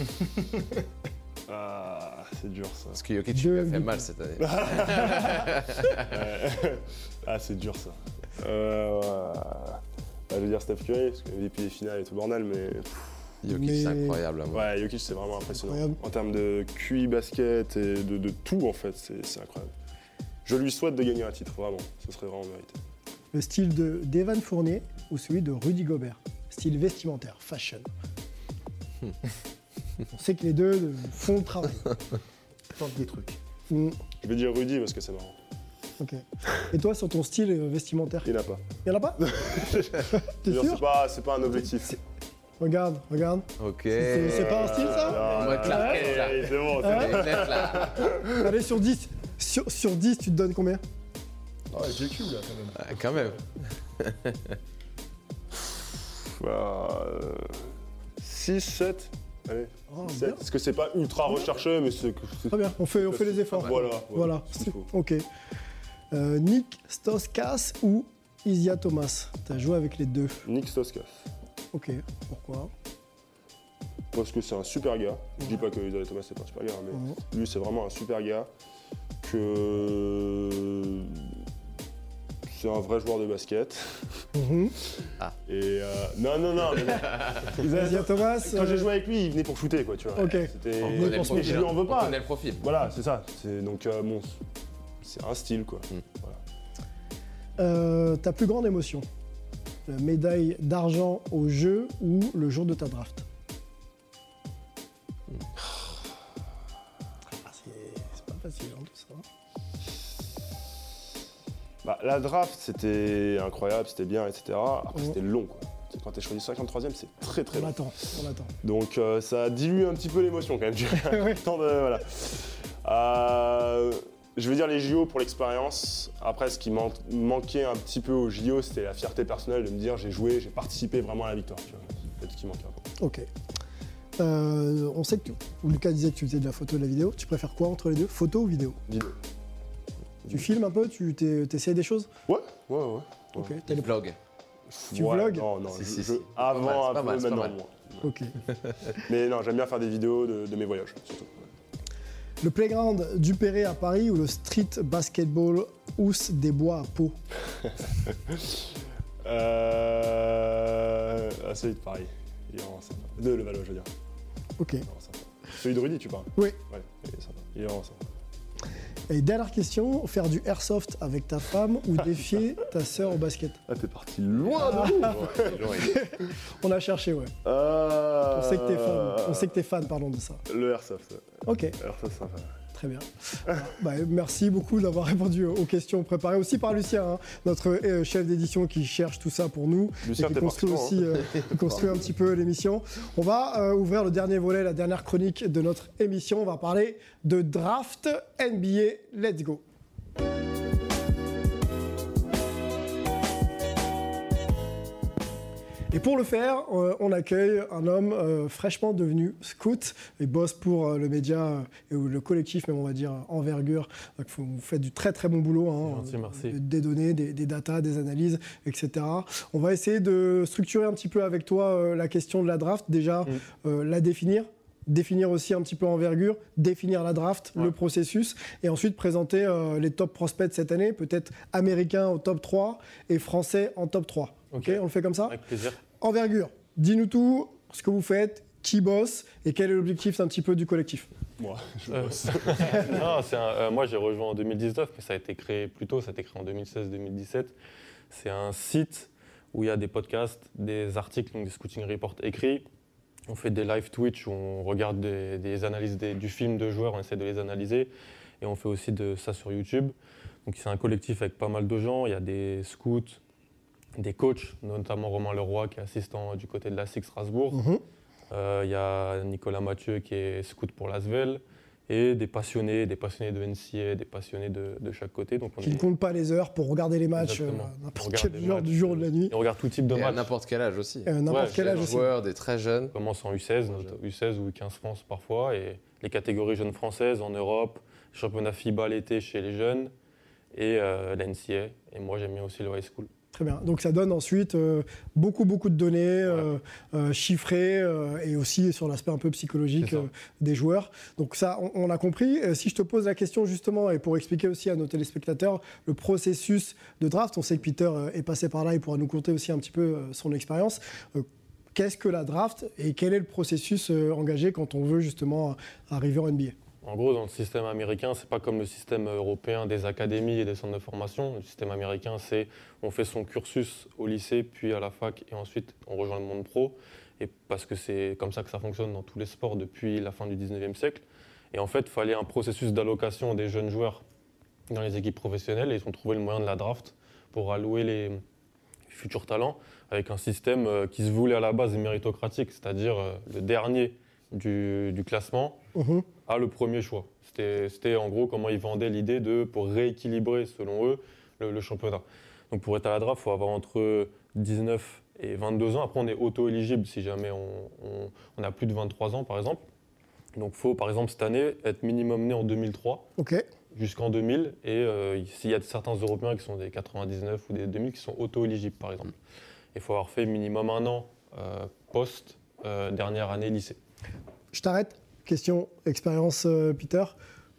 H: Ah, c'est dur ça.
E: Parce que Jokic lui a fait mal cette année.
H: ah, c'est dur ça. Euh, ouais. Bah, je veux dire Steph Curry, parce que MVP des finales et tout bordel, mais.
E: Jokic,
D: Mais-
E: c'est incroyable. hein, moi.
H: Ouais, Jokic, c'est vraiment impressionnant.
D: Incroyable.
H: En termes de QI basket et de, de tout, en fait, c'est c'est incroyable. Je lui souhaite de gagner un titre, vraiment. Ce serait vraiment mérité.
D: Le style de d'Evan Fournier ou celui de Rudy Gobert? Style vestimentaire, fashion. On sait que les deux font le travail.
J: Tente des trucs.
D: Mm,
H: Je vais dire Rudy parce que c'est marrant.
D: ok. Et toi, sur ton style euh, vestimentaire,
H: Il n'a pas.
D: il y en a pas T'es
H: veux dire,
D: sûr
H: C'est pas, c'est pas un objectif.
D: Regarde, regarde.
E: Ok.
D: C'est pas un style ça
E: Moi, Clark là.
H: C'est bon, c'est
E: là.
D: Allez, sur 10. Sur, sur 10, tu te donnes combien?
J: Ah, ouais, GQ là quand même.
E: Ah, quand même.
H: Euh, 6, 7. Allez,
D: Oh,
H: 7.
D: bien.
H: Parce que c'est pas ultra recherché, mais c'est.
D: Très bien, on fait, on fait les efforts.
H: Voilà,
D: Voilà,
H: faut.
D: ok. Euh, Nick Stoskas ou Isia Thomas? T'as joué avec les deux.
H: Nick Stoskas.
D: Ok, pourquoi?
H: Parce que c'est un super gars. Je dis pas que Isaiah Thomas c'est pas un super gars, mais lui c'est vraiment un super gars. Que c'est un vrai joueur de basket.
D: Mhm.
H: Et euh, non non non. mais. Isaiah
D: Thomas
H: Quand j'ai
D: euh,
H: joué avec lui, il venait pour shooter quoi, tu vois.
D: Ok.
H: C'était.
E: On
H: je lui en veux
E: On
H: pas.
E: connaît le profil.
H: Voilà, c'est ça. C'est donc euh, bon, c'est un style quoi.
E: Mm.
H: Voilà.
D: euh, ta plus grande émotion La médaille d'argent au jeu ou le jour de ta draft?
H: Bah, la draft, c'était incroyable, c'était bien, etc. Après, c'était long, quoi. Quand t'es choisi 53e, c'est très très
D: On
H: long.
D: attend, on attend.
H: Donc euh, ça dilue un petit peu l'émotion quand même.
D: Ouais.
H: Tant de- voilà. Euh, je veux dire les JO pour l'expérience. Après, ce qui man- manquait un petit peu aux JO, c'était la fierté personnelle de me dire j'ai joué, j'ai participé vraiment à la victoire. C'est ce qui manquait. un peu.
D: Ok. Euh, on sait que Lucas disait que tu faisais de la photo et de la vidéo. Tu préfères quoi entre les deux Photo ou vidéo?
H: Vidéo.
D: Tu filmes un peu Tu t'essayes des choses?
H: Ouais, ouais, ouais.
D: Ok. T'as les-
E: vlogs.
D: Tu
H: Ouais,
D: vlogues?
H: Non, non.
E: Si,
H: je-
E: si,
H: je-
E: si.
H: Avant, un peu, maintenant, moins.
D: Ok.
H: Mais non, j'aime bien faire des vidéos de, de mes voyages, surtout.
D: Le playground du Perret à Paris ou le street basketball Ous des Bois à Pau
H: Euh... Ah, celui de Paris. Il est vraiment sympa. De Levallois, je veux dire.
D: Ok.
H: Celui de Rudy, tu parles?
D: Oui.
H: Ouais, il est sympa. Il est vraiment sympa.
D: Et dernière question, faire du airsoft avec ta femme ou défier ta sœur au basket
H: Ah, t'es parti loin de nous
D: On a cherché, ouais.
H: Euh,
D: On sait que t'es fan. On sait que t'es fan, pardon de ça.
H: Le airsoft.
D: Ok.
H: Airsoft, sympa.
D: Très bien. Voilà. Bah, merci beaucoup d'avoir répondu aux questions préparées aussi par Lucien, hein, notre euh, chef d'édition qui cherche tout ça pour nous
H: Lucien,
D: et qui construit aussi
H: loin,
D: euh, qui construit un petit peu l'émission. On va euh, ouvrir le dernier volet, la dernière chronique de notre émission. On va parler de draft NBA. Let's go. Et pour le faire, euh, on accueille un homme euh, fraîchement devenu scout et bosse pour euh, le média et le collectif, même on va dire envergure. Donc, vous faites du très très bon boulot. hein,
I: Gentil, merci.
D: Des données, des, des datas, des analyses, etc. On va essayer de structurer un petit peu avec toi la question de la draft. Déjà,
I: Mm.
D: la définir. Définir aussi un petit peu envergure, définir la draft,
I: Ouais.
D: le processus, et ensuite présenter euh, les top prospects de cette année, peut-être américains au top 3 et français en top 3.
I: Ok.
D: ok on le fait comme ça
I: Avec plaisir.
D: Envergure, dis-nous tout, ce que vous faites, qui bosse et quel est l'objectif un petit peu du collectif.
H: Moi, je
I: Euh,
H: bosse.
I: non, c'est un- euh, moi j'ai rejoint en 2019, mais ça a été créé plus tôt, ça a été créé en 2016-2017. C'est un site où il y a des podcasts, des articles, donc des scouting reports écrits. On fait des live Twitch où on regarde des, des analyses des- du film de joueurs, on essaie de les analyser. Et on fait aussi de ça sur YouTube. Donc c'est un collectif avec pas mal de gens. Il y a des scouts, des coachs, notamment Romain Leroy qui est assistant du côté de la SIG Strasbourg.
D: Mhm.
I: Euh, Il y a Nicolas Mathieu qui est scout pour l'Asvel et des passionnés, des passionnés de NCA, des passionnés de, de chaque côté. Donc on,
D: Qui ne
I: est-
D: compte pas les heures pour regarder les matchs euh, n'importe
I: les
D: heure du jour ou de la nuit.
I: et on regarde tout type de
E: Et à
I: match.
E: n'importe quel âge aussi.
D: N'importe
I: Ouais,
D: quel
I: des
D: âge
E: Des
D: aussi.
E: joueurs, des très jeunes.
I: On commence en U16, notre- U16 ou U15 France parfois, et les catégories jeunes françaises en Europe, championnat FIBA l'été chez les jeunes, et euh, la NCA. Et moi j'aime bien aussi le high school.
D: Très bien. Donc ça donne ensuite euh, beaucoup, beaucoup de données euh, euh, chiffrées euh, et aussi sur l'aspect un peu psychologique des joueurs. Donc ça, on, on a compris. Si je te pose la question justement, et pour expliquer aussi à nos téléspectateurs le processus de draft, on sait que Peter est passé par là, il pourra nous conter aussi un petit peu son expérience. Qu'est-ce que la draft et quel est le processus engagé quand on veut justement arriver en NBA
I: En gros, dans le système américain, c'est pas comme le système européen des académies et des centres de formation. Le système américain, c'est on fait son cursus au lycée, puis à la fac, et ensuite on rejoint le monde pro. Et parce que c'est comme ça que ça fonctionne dans tous les sports depuis la fin du 19e siècle. Et en fait, il fallait un processus d'allocation des jeunes joueurs dans les équipes professionnelles, et ils ont trouvé le moyen de la draft pour allouer les futurs talents avec un système euh, qui se voulait à la base méritocratique, c'est-à-dire euh, le dernier du- du classement
D: Mhm.
I: à le premier choix. C'était c'était en gros comment ils vendaient l'idée de, pour rééquilibrer selon eux, le, le championnat. Donc pour être à la draft, il faut avoir entre 19 et 22 ans. Après, on est auto-éligible si jamais on, on- on a plus de 23 ans, par exemple. Donc il faut, par exemple, cette année, être minimum né en 2003
D: Ok.
I: jusqu'en 2000. Et euh, s'il y a certains Européens qui sont des 99 ou des 2000 qui sont auto-éligibles, par exemple. Il faut avoir fait minimum un an euh, post euh, dernière année lycée.
D: Je t'arrête. Question, expérience, euh, Peter.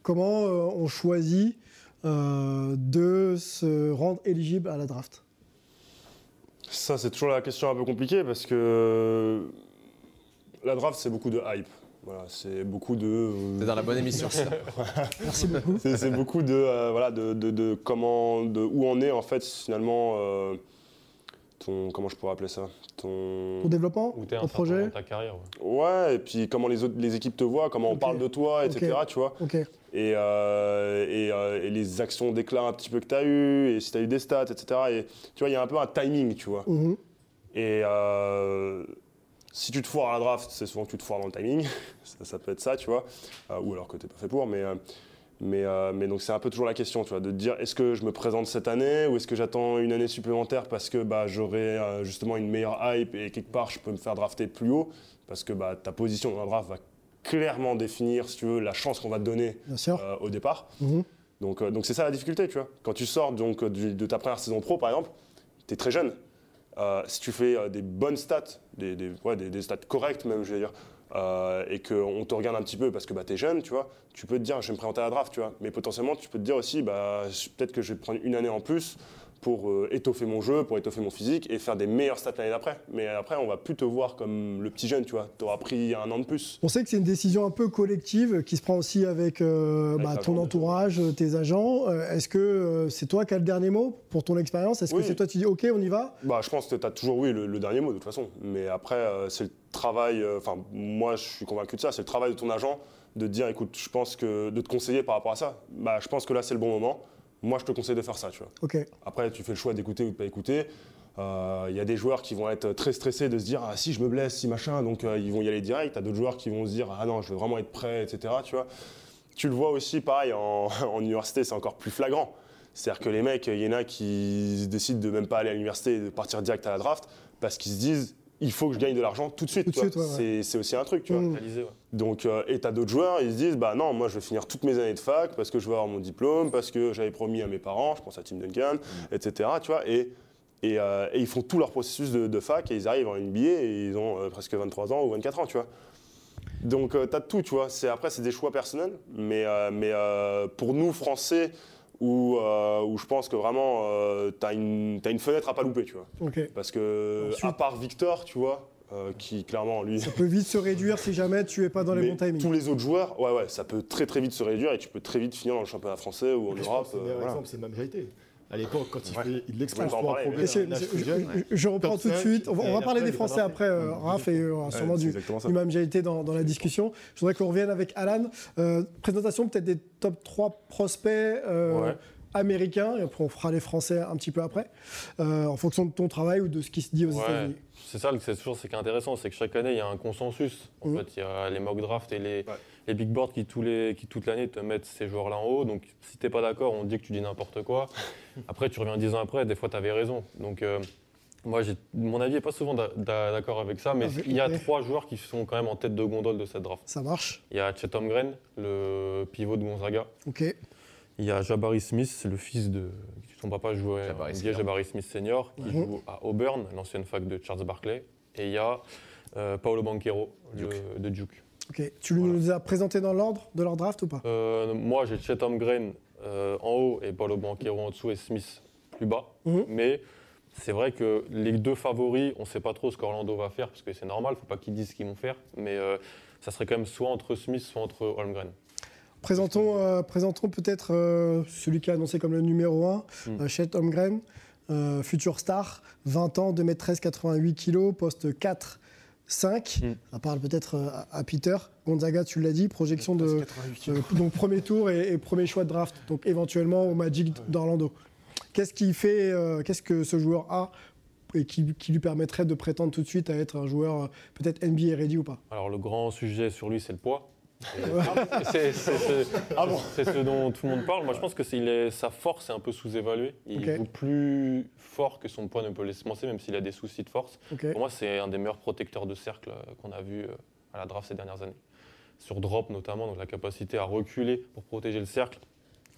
D: Comment euh, on choisit euh, de se rendre éligible à la draft?
H: Ça, c'est toujours la question un peu compliquée parce que la draft, c'est beaucoup de hype. Voilà, c'est beaucoup de. euh,
E: C'est dans la bonne émission, ça.
D: Merci beaucoup.
H: c'est c'est beaucoup de, euh, voilà, de, de- de comment, de où on est en fait finalement. euh, ton, comment je pourrais appeler ça? Ton.
D: Ton développement
I: t'es un
D: Ton projet
I: ta carrière. ouais.
H: Ouais, et puis comment les autres, les équipes te voient, comment on parle de toi, etc. Tu vois. Et, euh, et, euh, et les actions d'éclat un petit peu que tu as eues, et si tu as eu des stats, etc. Et tu vois, il y a un peu un timing, tu vois.
D: Mhm.
H: Et euh, si tu te foires à la draft, c'est souvent que tu te foires dans le timing. ça, ça peut être ça, tu vois. Euh, ou alors que tu n'es pas fait pour. Mais, euh, mais, euh, mais donc c'est un peu toujours la question, tu vois, de dire est-ce que je me présente cette année ou est-ce que j'attends une année supplémentaire parce que bah, j'aurai euh, justement une meilleure hype et quelque part je peux me faire drafter plus haut parce que bah, ta position dans la draft va clairement définir, si tu veux, la chance qu'on va te donner euh, au départ.
D: Mhm.
H: Donc donc c'est ça la difficulté, tu vois. Quand tu sors donc, du- de ta première saison pro, par exemple, tu es très jeune. Si tu fais des bonnes stats, des, des- ouais, des- des stats correctes même, je veux dire, euh, et qu'on te regarde un petit peu parce que bah, tu es jeune, tu vois, tu peux te dire, je vais me présenter à la draft, tu vois. Mais potentiellement, tu peux te dire aussi, bah, peut-être que je vais prendre une année en plus pour euh, étoffer mon jeu, pour étoffer mon physique et faire des meilleures stats l'année d'après. Mais après, on va plus te voir comme le petit jeune, tu vois. Tu auras pris un an de plus.
D: On sait que c'est une décision un peu collective qui se prend aussi avec, euh,
H: Avec
D: bah, ton entourage, tes agents. Euh, Est-ce que c'est toi qui as le dernier mot pour ton expérience? Est-ce
H: Oui.
D: que c'est toi qui dis OK, on y va?
H: Bah, je pense que tu as toujours, oui, le, le dernier mot de toute façon. Mais après, c'est le travail, enfin, moi, je suis convaincu de ça, c'est le travail de ton agent de te dire, écoute, je pense que, de te conseiller par rapport à ça. Bah, je pense que là, c'est le bon moment. Moi, je te conseille de faire ça, tu vois. Après, tu fais le choix d'écouter ou de pas écouter. Il y a des joueurs qui vont être très stressés de se dire, ah, si je me blesse, si machin, donc euh, ils vont y aller direct. Tu as d'autres joueurs qui vont se dire, ah non, je veux vraiment être prêt, etc. Tu vois. Tu le vois aussi, pareil, en, en université, c'est encore plus flagrant. C'est-à-dire que les mecs, il y en a qui décident de même pas aller à l'université et de partir direct à la draft parce qu'ils se disent il faut que je gagne de l'argent tout de suite.
D: Ouais, ouais.
H: C'est- aussi un truc, tu vois.
D: Mm.
H: Donc, euh, et t'as d'autres joueurs, ils se disent bah non, moi je vais finir toutes mes années de fac parce que je veux avoir mon diplôme, parce que j'avais promis à mes parents, je pense à Tim Duncan, etc. Tu vois, et, et, euh, et ils font tout leur processus de, de fac et ils arrivent en NBA et ils ont euh, presque 23 ans ou 24 ans, tu vois. Donc tu t'as tout, tu vois. C'est, après, c'est des choix personnels, mais, euh, mais euh, pour nous, Français, où, euh, où je pense que vraiment euh, t'as, une, t'as une fenêtre à pas louper, tu vois. Parce que,
D: Ensuite-
H: à part Victor, tu vois, euh, qui clairement, lui.
D: Ça peut vite se réduire si jamais tu es pas dans les
H: Mais
D: bons timings.
H: tous les autres joueurs, ouais, ouais, ça peut très très vite se réduire et tu peux très vite finir dans le championnat français ou en Europe.
J: C'est le
H: euh,
J: meilleur
H: voilà.
J: exemple, c'est ma vérité. À l'époque, quand il
H: Ouais.
J: fait il l'expose pour un
H: parler,
J: plus
D: je,
J: jeune.
D: je- je reprends
J: Top
D: tout de
J: 5,
D: suite. On va, on parler des Français après. euh, Raph et euh, sûrement
H: c'est
D: du, du MJLT dans, dans la discussion. Je voudrais qu'on revienne avec Alan. Euh, présentation peut-être des top 3 prospects euh,
I: Ouais.
D: Américains. Et après, on fera les Français un petit peu après. euh, en fonction de ton travail ou de ce qui se dit aux
I: Ouais.
D: États-Unis.
I: C'est ça, c'est toujours ce qui est intéressant, c'est que chaque année, il y a un consensus. En
D: Mhm.
I: fait, il y a les mock drafts et les,
H: Ouais.
I: les big boards qui, tous les, qui toute l'année te mettent ces joueurs-là en haut. Donc, si t'es pas d'accord, on te dit que tu dis n'importe quoi. Après, tu reviens dix ans après, des fois, tu avais raison. Donc, euh, moi, mon avis n'est pas souvent d'a- d'a- d'accord avec ça, mais
D: Ah,
I: il y a trois joueurs qui sont quand même en tête de gondole de cette draft.
D: Ça marche.
I: Il y a Chet Holmgren, le pivot de Gonzaga.
D: OK.
I: Il y a Jabari Smith, c'est le fils de. Son papa jouait
E: Jabari
I: NBA. Jabari Smith senior, qui
D: Mhm.
I: joue à Auburn, l'ancienne fac de Charles Barkley. Et il y a euh, Paolo Banquero
E: Duke.
I: de, de Duke.
D: OK. Tu nous as présenté dans l'ordre de leur draft ou pas?
I: Euh, moi, j'ai Chet Holmgren euh, en haut et Paolo Banquero en dessous et Smith plus bas.
D: Mhm.
I: Mais c'est vrai que les deux favoris, on ne sait pas trop ce qu'Orlando va faire, parce que c'est normal, il ne faut pas qu'ils disent ce qu'ils vont faire. Mais euh, ça serait quand même soit entre Smith, soit entre Holmgren.
D: Présentons, euh, présentons peut-être euh, celui qui est annoncé comme le numéro 1,
I: Mm.
D: euh, Chet Holmgren, euh, futur star, 20 ans, 2m13, 88 kg, poste 4, 5.
I: Mm.
D: Ça parle peut-être à, à Peter. Gonzaga, tu l'as dit, projection de euh, donc premier tour et, et premier choix de draft, donc éventuellement au Magic d'Orlando. Qu'est-ce qui fait, euh, qu'est-ce que ce joueur a et qui, qui lui permettrait de prétendre tout de suite à être un joueur peut-être NBA ready ou pas?
I: Alors le grand sujet sur lui, c'est le poids. Et c'est ce, dont tout le monde parle. Moi, je pense que est- sa force est un peu sous-évaluée. Il
D: Ok.
I: joue plus fort que son poids ne peut laisser penser, même s'il a des soucis de force. Pour moi, c'est un des meilleurs protecteurs de cercle euh, qu'on a vu euh, à la draft ces dernières années. Sur drop notamment, donc la capacité à reculer pour protéger le cercle.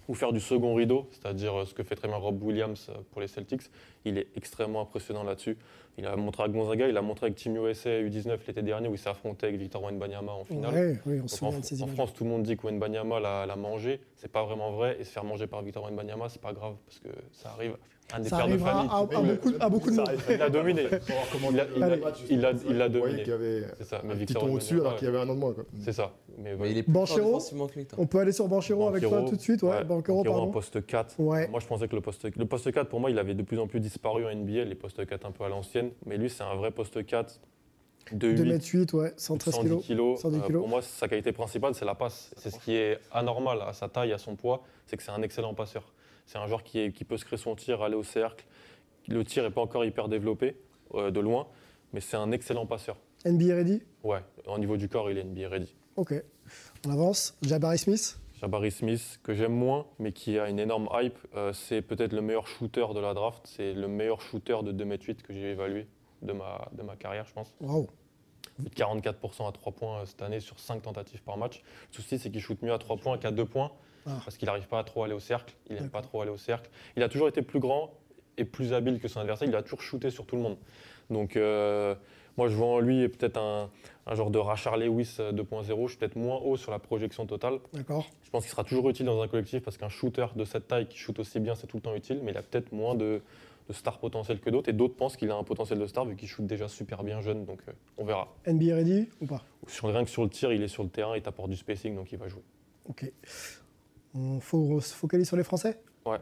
I: ou faire du second rideau, c'est-à-dire euh, ce que fait très bien Rob Williams pour les Celtics. Il est extrêmement impressionnant là-dessus. Il a montré à Gonzaga, il a montré avec Team USA U19 l'été dernier où il s'est affronté avec Victor Wembanyama en finale.
D: Ouais, oui, on
I: Donc
D: se
I: en,
D: souvient de ces
I: en
D: images.
I: France, tout le monde dit que Wembanyama l'a, l'a mangé. C'est pas vraiment vrai. Et se faire manger par Victor Wembanyama, c'est pas grave parce que ça arrive. Un des
D: Ça
I: pères de famille.
D: à, à beaucoup, à beaucoup de monde.
I: Il a dominé. Il a- il il dominé.
J: qu'il y avait
I: C'est ça. Mais
J: un petit
I: Victor
J: ton au-dessus alors qu'il y avait un an de moins.
I: C'est ça. Mais,
E: Mais il est
D: Banchero. On peut aller sur Banchero avec toi tout de suite, ouais. Banchero,
I: Banchero en poste 4.
D: Ouais.
I: Moi, je pensais que le poste, le poste 4, pour moi, il avait de plus en plus disparu en NBA, les postes 4 un peu à l'ancienne. Mais lui, c'est un vrai poste 4 de 8,
D: 2m8, ouais, 113
I: 110
D: kilos.
I: kilos.
D: 110
I: Euh,
D: kilos.
I: pour moi, sa qualité principale, c'est la passe. C'est ce qui est anormal à sa taille, à son poids, c'est que c'est un excellent passeur. C'est un joueur qui, est- qui peut se créer son tir, aller au cercle. Le tir n'est pas encore hyper développé euh, de loin, mais c'est un excellent passeur.
D: NBA ready?
I: Ouais, au niveau du corps, il est NBA ready.
D: Ok. On avance. Jabari Smith?
I: Jabari Smith, que j'aime moins, mais qui a une énorme hype, euh, c'est peut-être le meilleur shooter de la draft. C'est le meilleur shooter de 2m8 que j'ai évalué de ma, de ma carrière, je pense.
D: Waouh.
I: Il fait 44% à 3 points euh, cette année sur 5 tentatives par match. Le souci, c'est qu'il shoot mieux à 3 points qu'à 2 points,
D: Ah.
I: parce qu'il n'arrive pas à trop aller au cercle. Il n'aime pas trop aller au cercle. Il a toujours été plus grand et plus habile que son adversaire. Il a toujours shooté sur tout le monde. Donc, euh, moi, je vois en lui peut-être un, un genre de Rachar Lewis euh, 2.0. Je suis peut-être moins haut sur la projection totale.
D: D'accord.
I: Je pense qu'il sera toujours utile dans un collectif parce qu'un shooter de cette taille qui shoot aussi bien, c'est tout le temps utile, mais il a peut-être moins de, de star potentiel que d'autres. Et d'autres pensent qu'il a un potentiel de star vu qu'il shoot déjà super bien jeune, donc euh, on verra.
D: NBA ready ou pas?
I: Sur, rien que sur le tir, il est sur le terrain, il t'apporte du spacing, donc il va jouer.
D: Ok. On faut se focaliser sur les Français?
I: Ouais.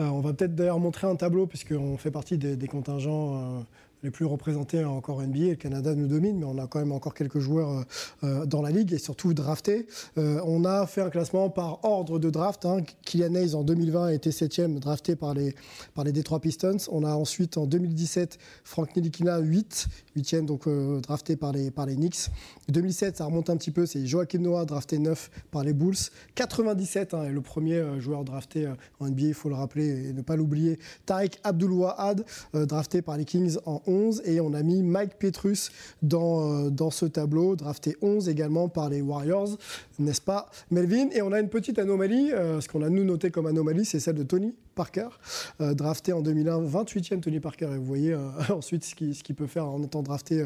D: Euh, on va peut-être d'ailleurs montrer un tableau, puisqu'on fait partie des, des contingents euh, les plus représentés encore NBA. Le Canada nous domine, mais on a quand même encore quelques joueurs euh, euh, dans la ligue et surtout draftés. Euh, on a fait un classement par ordre de draft. Hein. Kylian Hayes en 2020 a été 7e drafté par les, par les Detroit Pistons. On a ensuite en 2017 Frank Nilikina 8, 8e donc drafté par les, par les Knicks. 2007, ça remonte un petit peu, c'est Joachim Noah drafté 9 par les Bulls. 97 hein, est le premier joueur drafté en NBA, il faut le rappeler et ne pas l'oublier. Tariq Abdul-Wahad, euh, drafté par les Kings en 11. Et on a mis Mike Petrus dans, euh, dans ce tableau, drafté 11 également par les Warriors, n'est-ce pas Melvin? Et on a une petite anomalie, euh, ce qu'on a nous noté comme anomalie, c'est celle de Tony Parker, euh, drafté en 2001, 28e Tony Parker. Et vous voyez ensuite ce qu'il peut faire en étant drafté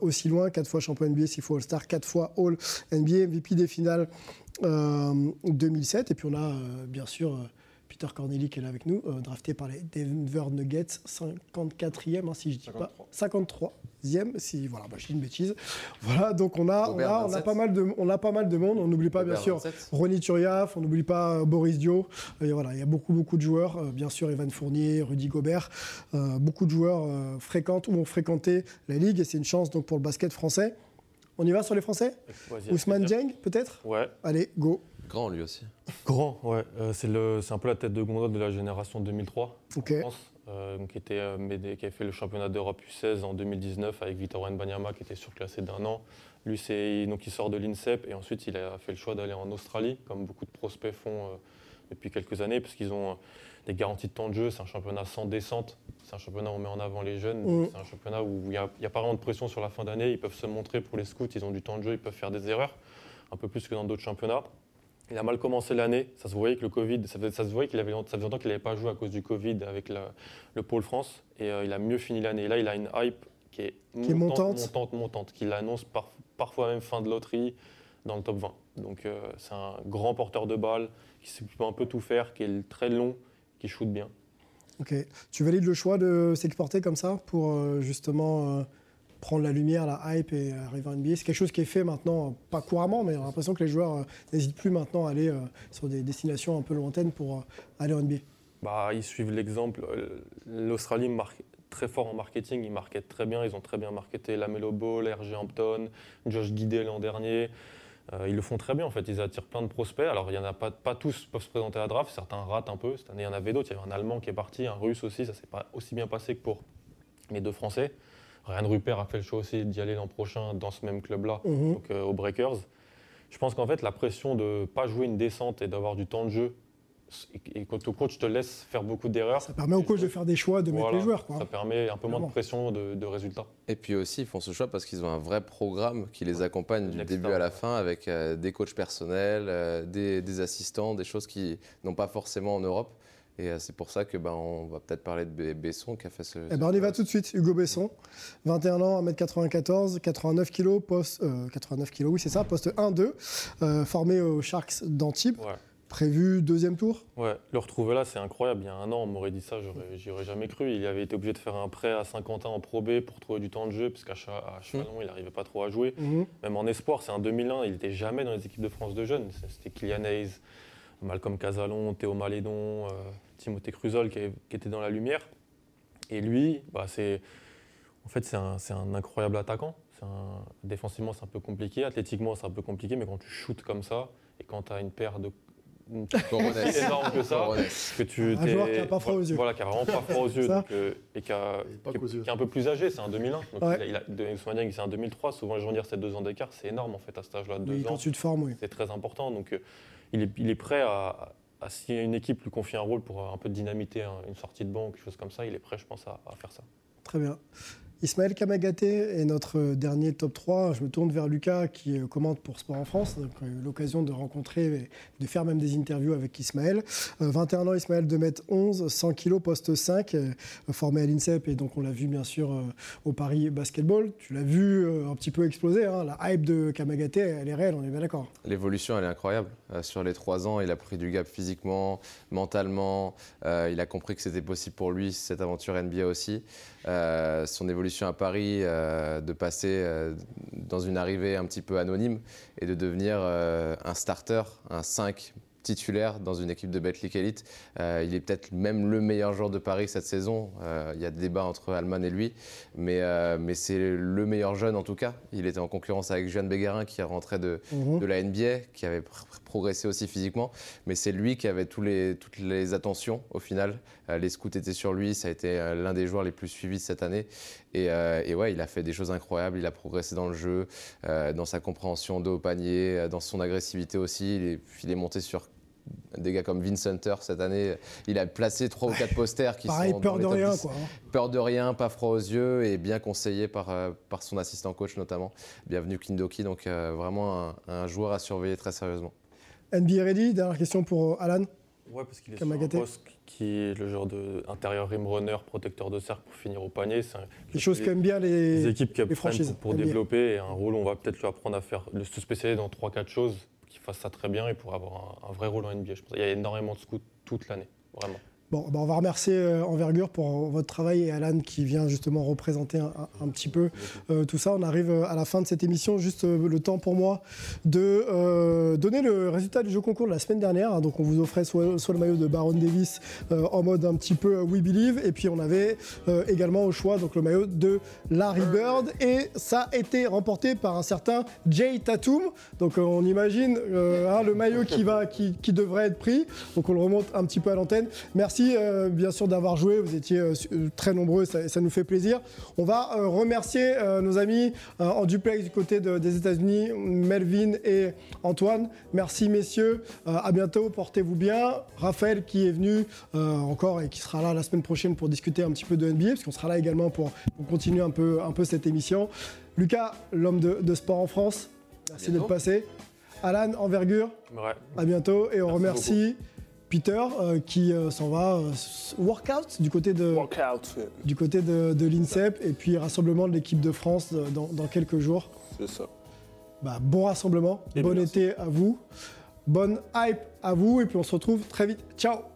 D: aussi loin, 4 fois champion NBA, 6 fois All-Star, 4 fois All NBA, MVP des finales euh, 2007. Et puis on a bien sûr Peter Corneli qui est là avec nous, euh, drafté par les Denver Nuggets, 54e, hein, si je dis pas. 53e, si voilà, bah, je dis une bêtise. Voilà, donc on a, on a, on a
E: 27.
D: pas mal de, on a pas mal de monde. On n'oublie pas bien sûr
E: 27.
D: Ronny Turiaf, on n'oublie pas euh, Boris Dio. Et voilà, il y a beaucoup beaucoup de joueurs, euh, bien sûr Evan Fournier, Rudy Gobert, euh, beaucoup de joueurs euh, fréquentent ou ont fréquenté la ligue et c'est une chance donc pour le basket français. On y va sur les Français? Ousmane. Dieng peut-être?
I: Ouais,
D: Allez, go.
E: Grand lui aussi.
I: grand, ouais. Euh, c'est, le, c'est un peu la tête de gondole de la génération 2003.
D: Ok.
I: en France, euh, donc qui, était, euh, Médé- qui a fait le championnat d'Europe U16 en 2019 avec Victor Wembanyama qui était surclassé d'un an. Lui, c'est, donc, il sort de l'INSEP et ensuite il a fait le choix d'aller en Australie, comme beaucoup de prospects font euh, depuis quelques années, parce qu'ils ont euh, des garanties de temps de jeu. C'est un championnat sans descente. C'est un championnat où on met en avant les jeunes.
D: Mm.
I: C'est un championnat où il n'y a pas vraiment de pression sur la fin d'année. Ils peuvent se montrer pour les scouts. Ils ont du temps de jeu. Ils peuvent faire des erreurs, un peu plus que dans d'autres championnats. Il a mal commencé l'année. Ça se voyait que le Covid, ça, faisait- ça se voyait qu'il avait, ça faisait longtemps qu'il n'avait pas joué à cause du Covid avec la- le pôle France. Et euh, il a mieux fini l'année. Et là, il a une hype qui est,
D: Qui est montante.
I: montante, montante, qu'il annonce par- parfois même fin de loterie dans le top 20. Donc euh, c'est un grand porteur de balle qui sait- qui peut un peu tout faire, qui est très long, qui shoot bien.
D: Ok. Tu valides le choix de s'exporter comme ça pour euh, justement prendre la lumière, la hype et arriver en NBA C'est quelque chose qui est fait maintenant, euh, pas couramment, mais j'ai l'impression que les joueurs euh, n'hésitent plus maintenant à aller euh, sur des destinations un peu lointaines pour euh, aller en NBA.
I: Bah, ils suivent l'exemple. Euh, L'Australie marque très fort en marketing, ils marketent très bien, ils ont très bien marketé la Melo Ball, RG Hampton, Josh Guidé l'an dernier. Euh, ils le font très bien en fait, ils attirent plein de prospects. Alors il y en a pas, pas tous peuvent se présenter à la draft, certains ratent un peu. Cette année il y en avait d'autres, il y avait un Allemand qui est parti, un Russe aussi, ça s'est pas aussi bien passé que pour les deux Français. Ryan Rupert a fait le choix aussi d'y aller l'an prochain dans ce même club-là,
D: Mhm.
I: donc euh, aux Breakers. Je pense qu'en fait la pression de ne pas jouer une descente et d'avoir du temps de jeu et quand ton coach te laisse faire beaucoup d'erreurs.
D: Ça permet au coach de faire des choix, de mettre les joueurs. Quoi.
I: Ça permet un peu moins de pression de, de résultats.
E: Et puis aussi, ils font ce choix parce qu'ils ont un vrai programme qui les accompagne du
I: Next
E: début à la fin avec euh, des coachs personnels, euh, des, des assistants, des choses qui n'ont pas forcément en Europe. Et euh, c'est pour ça que ben, on va peut-être parler de Be- Besson qui a fait ce.
D: Eh ben, on y va tout de suite. Hugo Besson, 21 ans, 1m94, 89 kg, poste, euh, 89 kg, oui c'est ça, poste 1-2, euh, formé aux Sharks d'Antibes,
I: Ouais.
D: prévu deuxième tour?
I: Ouais, le retrouver là, c'est incroyable. Il y a un an, on m'aurait dit ça, j'y aurais jamais cru. Il avait été obligé de faire un prêt à Saint-Quentin en Pro B pour trouver du temps de jeu, parce qu'à Chalon, il n'arrivait pas trop à jouer.
D: Mhm.
I: Même en espoir, c'est un 2001, il n'était jamais dans les équipes de France de jeunes. C'était Kylian Hayes, Malcolm Casalon, Théo Malédon, euh, Timothée Cruzol qui, était dans la lumière. Et lui, bah, c'est en fait, c'est un, c'est un incroyable attaquant. C'est un- défensivement, c'est un peu compliqué. Athlétiquement, c'est un peu compliqué. Mais quand tu shootes comme ça, et quand tu as une paire de. une énorme que ça, que tu.
D: Un
I: t'es-
D: joueur qui a pas froid aux yeux.
I: Voilà, qui a vraiment pas froid aux yeux. Donc, euh, et qui, a-
J: pas
I: qui est-
J: qu'aux yeux.
I: qui est un peu plus âgé, c'est un 2001. Donc
D: Ouais.
I: il a, il a, c'est un 2003. Souvent, les gens disent c'est deux ans d'écart. C'est énorme, en fait, à cet âge-là. de
D: Oui,
I: Deux
D: quand
I: ans.
D: tu te formes, oui.
I: C'est très important. Donc, euh, il, est, il est prêt à, si une équipe lui confie un rôle pour un peu dynamiter un- une sortie de banc quelque chose comme ça, il est prêt, je pense, à faire ça.
D: Très bien. Ismaël Kamagaté est notre euh, dernier top 3. Je me tourne vers Lucas qui euh, commente pour Sport en France. Donc, euh, l'occasion de rencontrer de faire même des interviews avec Ismaël. Euh, 21 ans, Ismaël 2m11, 100 kg, poste 5, euh, formé à l'INSEP et donc on l'a vu bien sûr euh, au Paris Basketball. Tu l'as vu euh, un petit peu exploser. hein. La hype de Kamagaté, elle est réelle, on est bien d'accord.
E: L'évolution, elle est incroyable. Euh, sur les trois ans, il a pris du gap physiquement, mentalement. Euh, il a compris que c'était possible pour lui, cette aventure NBA aussi. Euh, son évolution à Paris, euh, de passer euh, dans une arrivée un petit peu anonyme et de devenir un starter, un 5 titulaire dans une équipe de Betclic Elite. Euh, il est peut-être même le meilleur joueur de Paris cette saison. Euh, il y a des débats entre Alman et lui, mais, euh, mais c'est le meilleur jeune en tout cas. Il était en concurrence avec Jeanne Béguerin qui rentré de,
D: Mhm.
E: de la NBA, qui avait pr- progressé aussi physiquement, mais c'est lui qui avait tous les, toutes les attentions au final. Euh, les scouts étaient sur lui, ça a été euh, l'un des joueurs les plus suivis de cette année. Et, euh, et ouais, il a fait des choses incroyables, il a progressé dans le jeu, dans sa compréhension de haut panier, dans son agressivité aussi. Il est, il est monté sur des gars comme Vince Hunter cette année. Il a placé trois ou quatre posters qui
D: Pareil,
E: sont
D: peur de rien,
E: 10.
D: quoi. hein.
E: Peur de rien, pas froid aux yeux et bien conseillé par, par son assistant coach notamment. Bienvenue Kindoki, donc euh, vraiment un, un joueur à surveiller très sérieusement.
D: NBA ready Dernière question pour euh, Alan.
I: Ouais, parce qu'il est sur un poste qui est le genre de intérieur rim runner, protecteur de cercle pour finir au panier. C'est
D: Les choses qu'aiment bien les,
I: des équipes qui
D: les
I: apprennent
D: franchises.
I: pour, développer et un rôle on va peut-être lui apprendre à faire, se spécialiser dans 3-4 choses, qu'il fasse ça très bien et pour avoir un, un vrai rôle en NBA. Je pense. Il y a énormément de scouts toute l'année, vraiment.
D: Bon, bah, on va remercier euh, Envergure pour euh, votre travail et Alan qui vient justement représenter un, petit peu euh, tout ça. On arrive à la fin de cette émission. Juste le temps pour moi de donner le résultat du jeu concours de la semaine dernière. hein. Donc on vous offrait soit, le maillot de Baron Davis en mode un petit peu We Believe et puis on avait également au choix donc le maillot de Larry Bird et ça a été remporté par un certain Jay Tatum. Donc on imagine hein, le maillot qui, va, qui, qui devrait être pris. Donc on le remonte un petit peu à l'antenne. Merci euh, bien sûr d'avoir joué. Vous étiez euh, euh, très nombreux, ça, ça nous fait plaisir. On va euh, remercier nos amis en duplex du côté de- des États-Unis, Melvin et Antoine. Merci messieurs. À bientôt. Portez-vous bien. Raphaël qui est venu encore et qui sera là la semaine prochaine pour discuter un petit peu de NBA, parce qu'on sera là également pour, pour continuer un peu, un peu cette émission. Lucas, l'homme de, de sport en France. Merci d'être passé. Alan, envergure.
I: Ouais.
D: À bientôt et on
I: Merci
D: remercie Peter euh, qui euh, s'en va euh, workout du côté de,
H: Workout,
D: du côté de, de l'INSEP et puis rassemblement de l'équipe de France euh, dans, dans quelques jours.
H: c'est ça.
D: Bah, bon rassemblement,
H: Et
D: bon
H: merci.
D: été à vous, bonne hype à vous et puis on se retrouve très vite. Ciao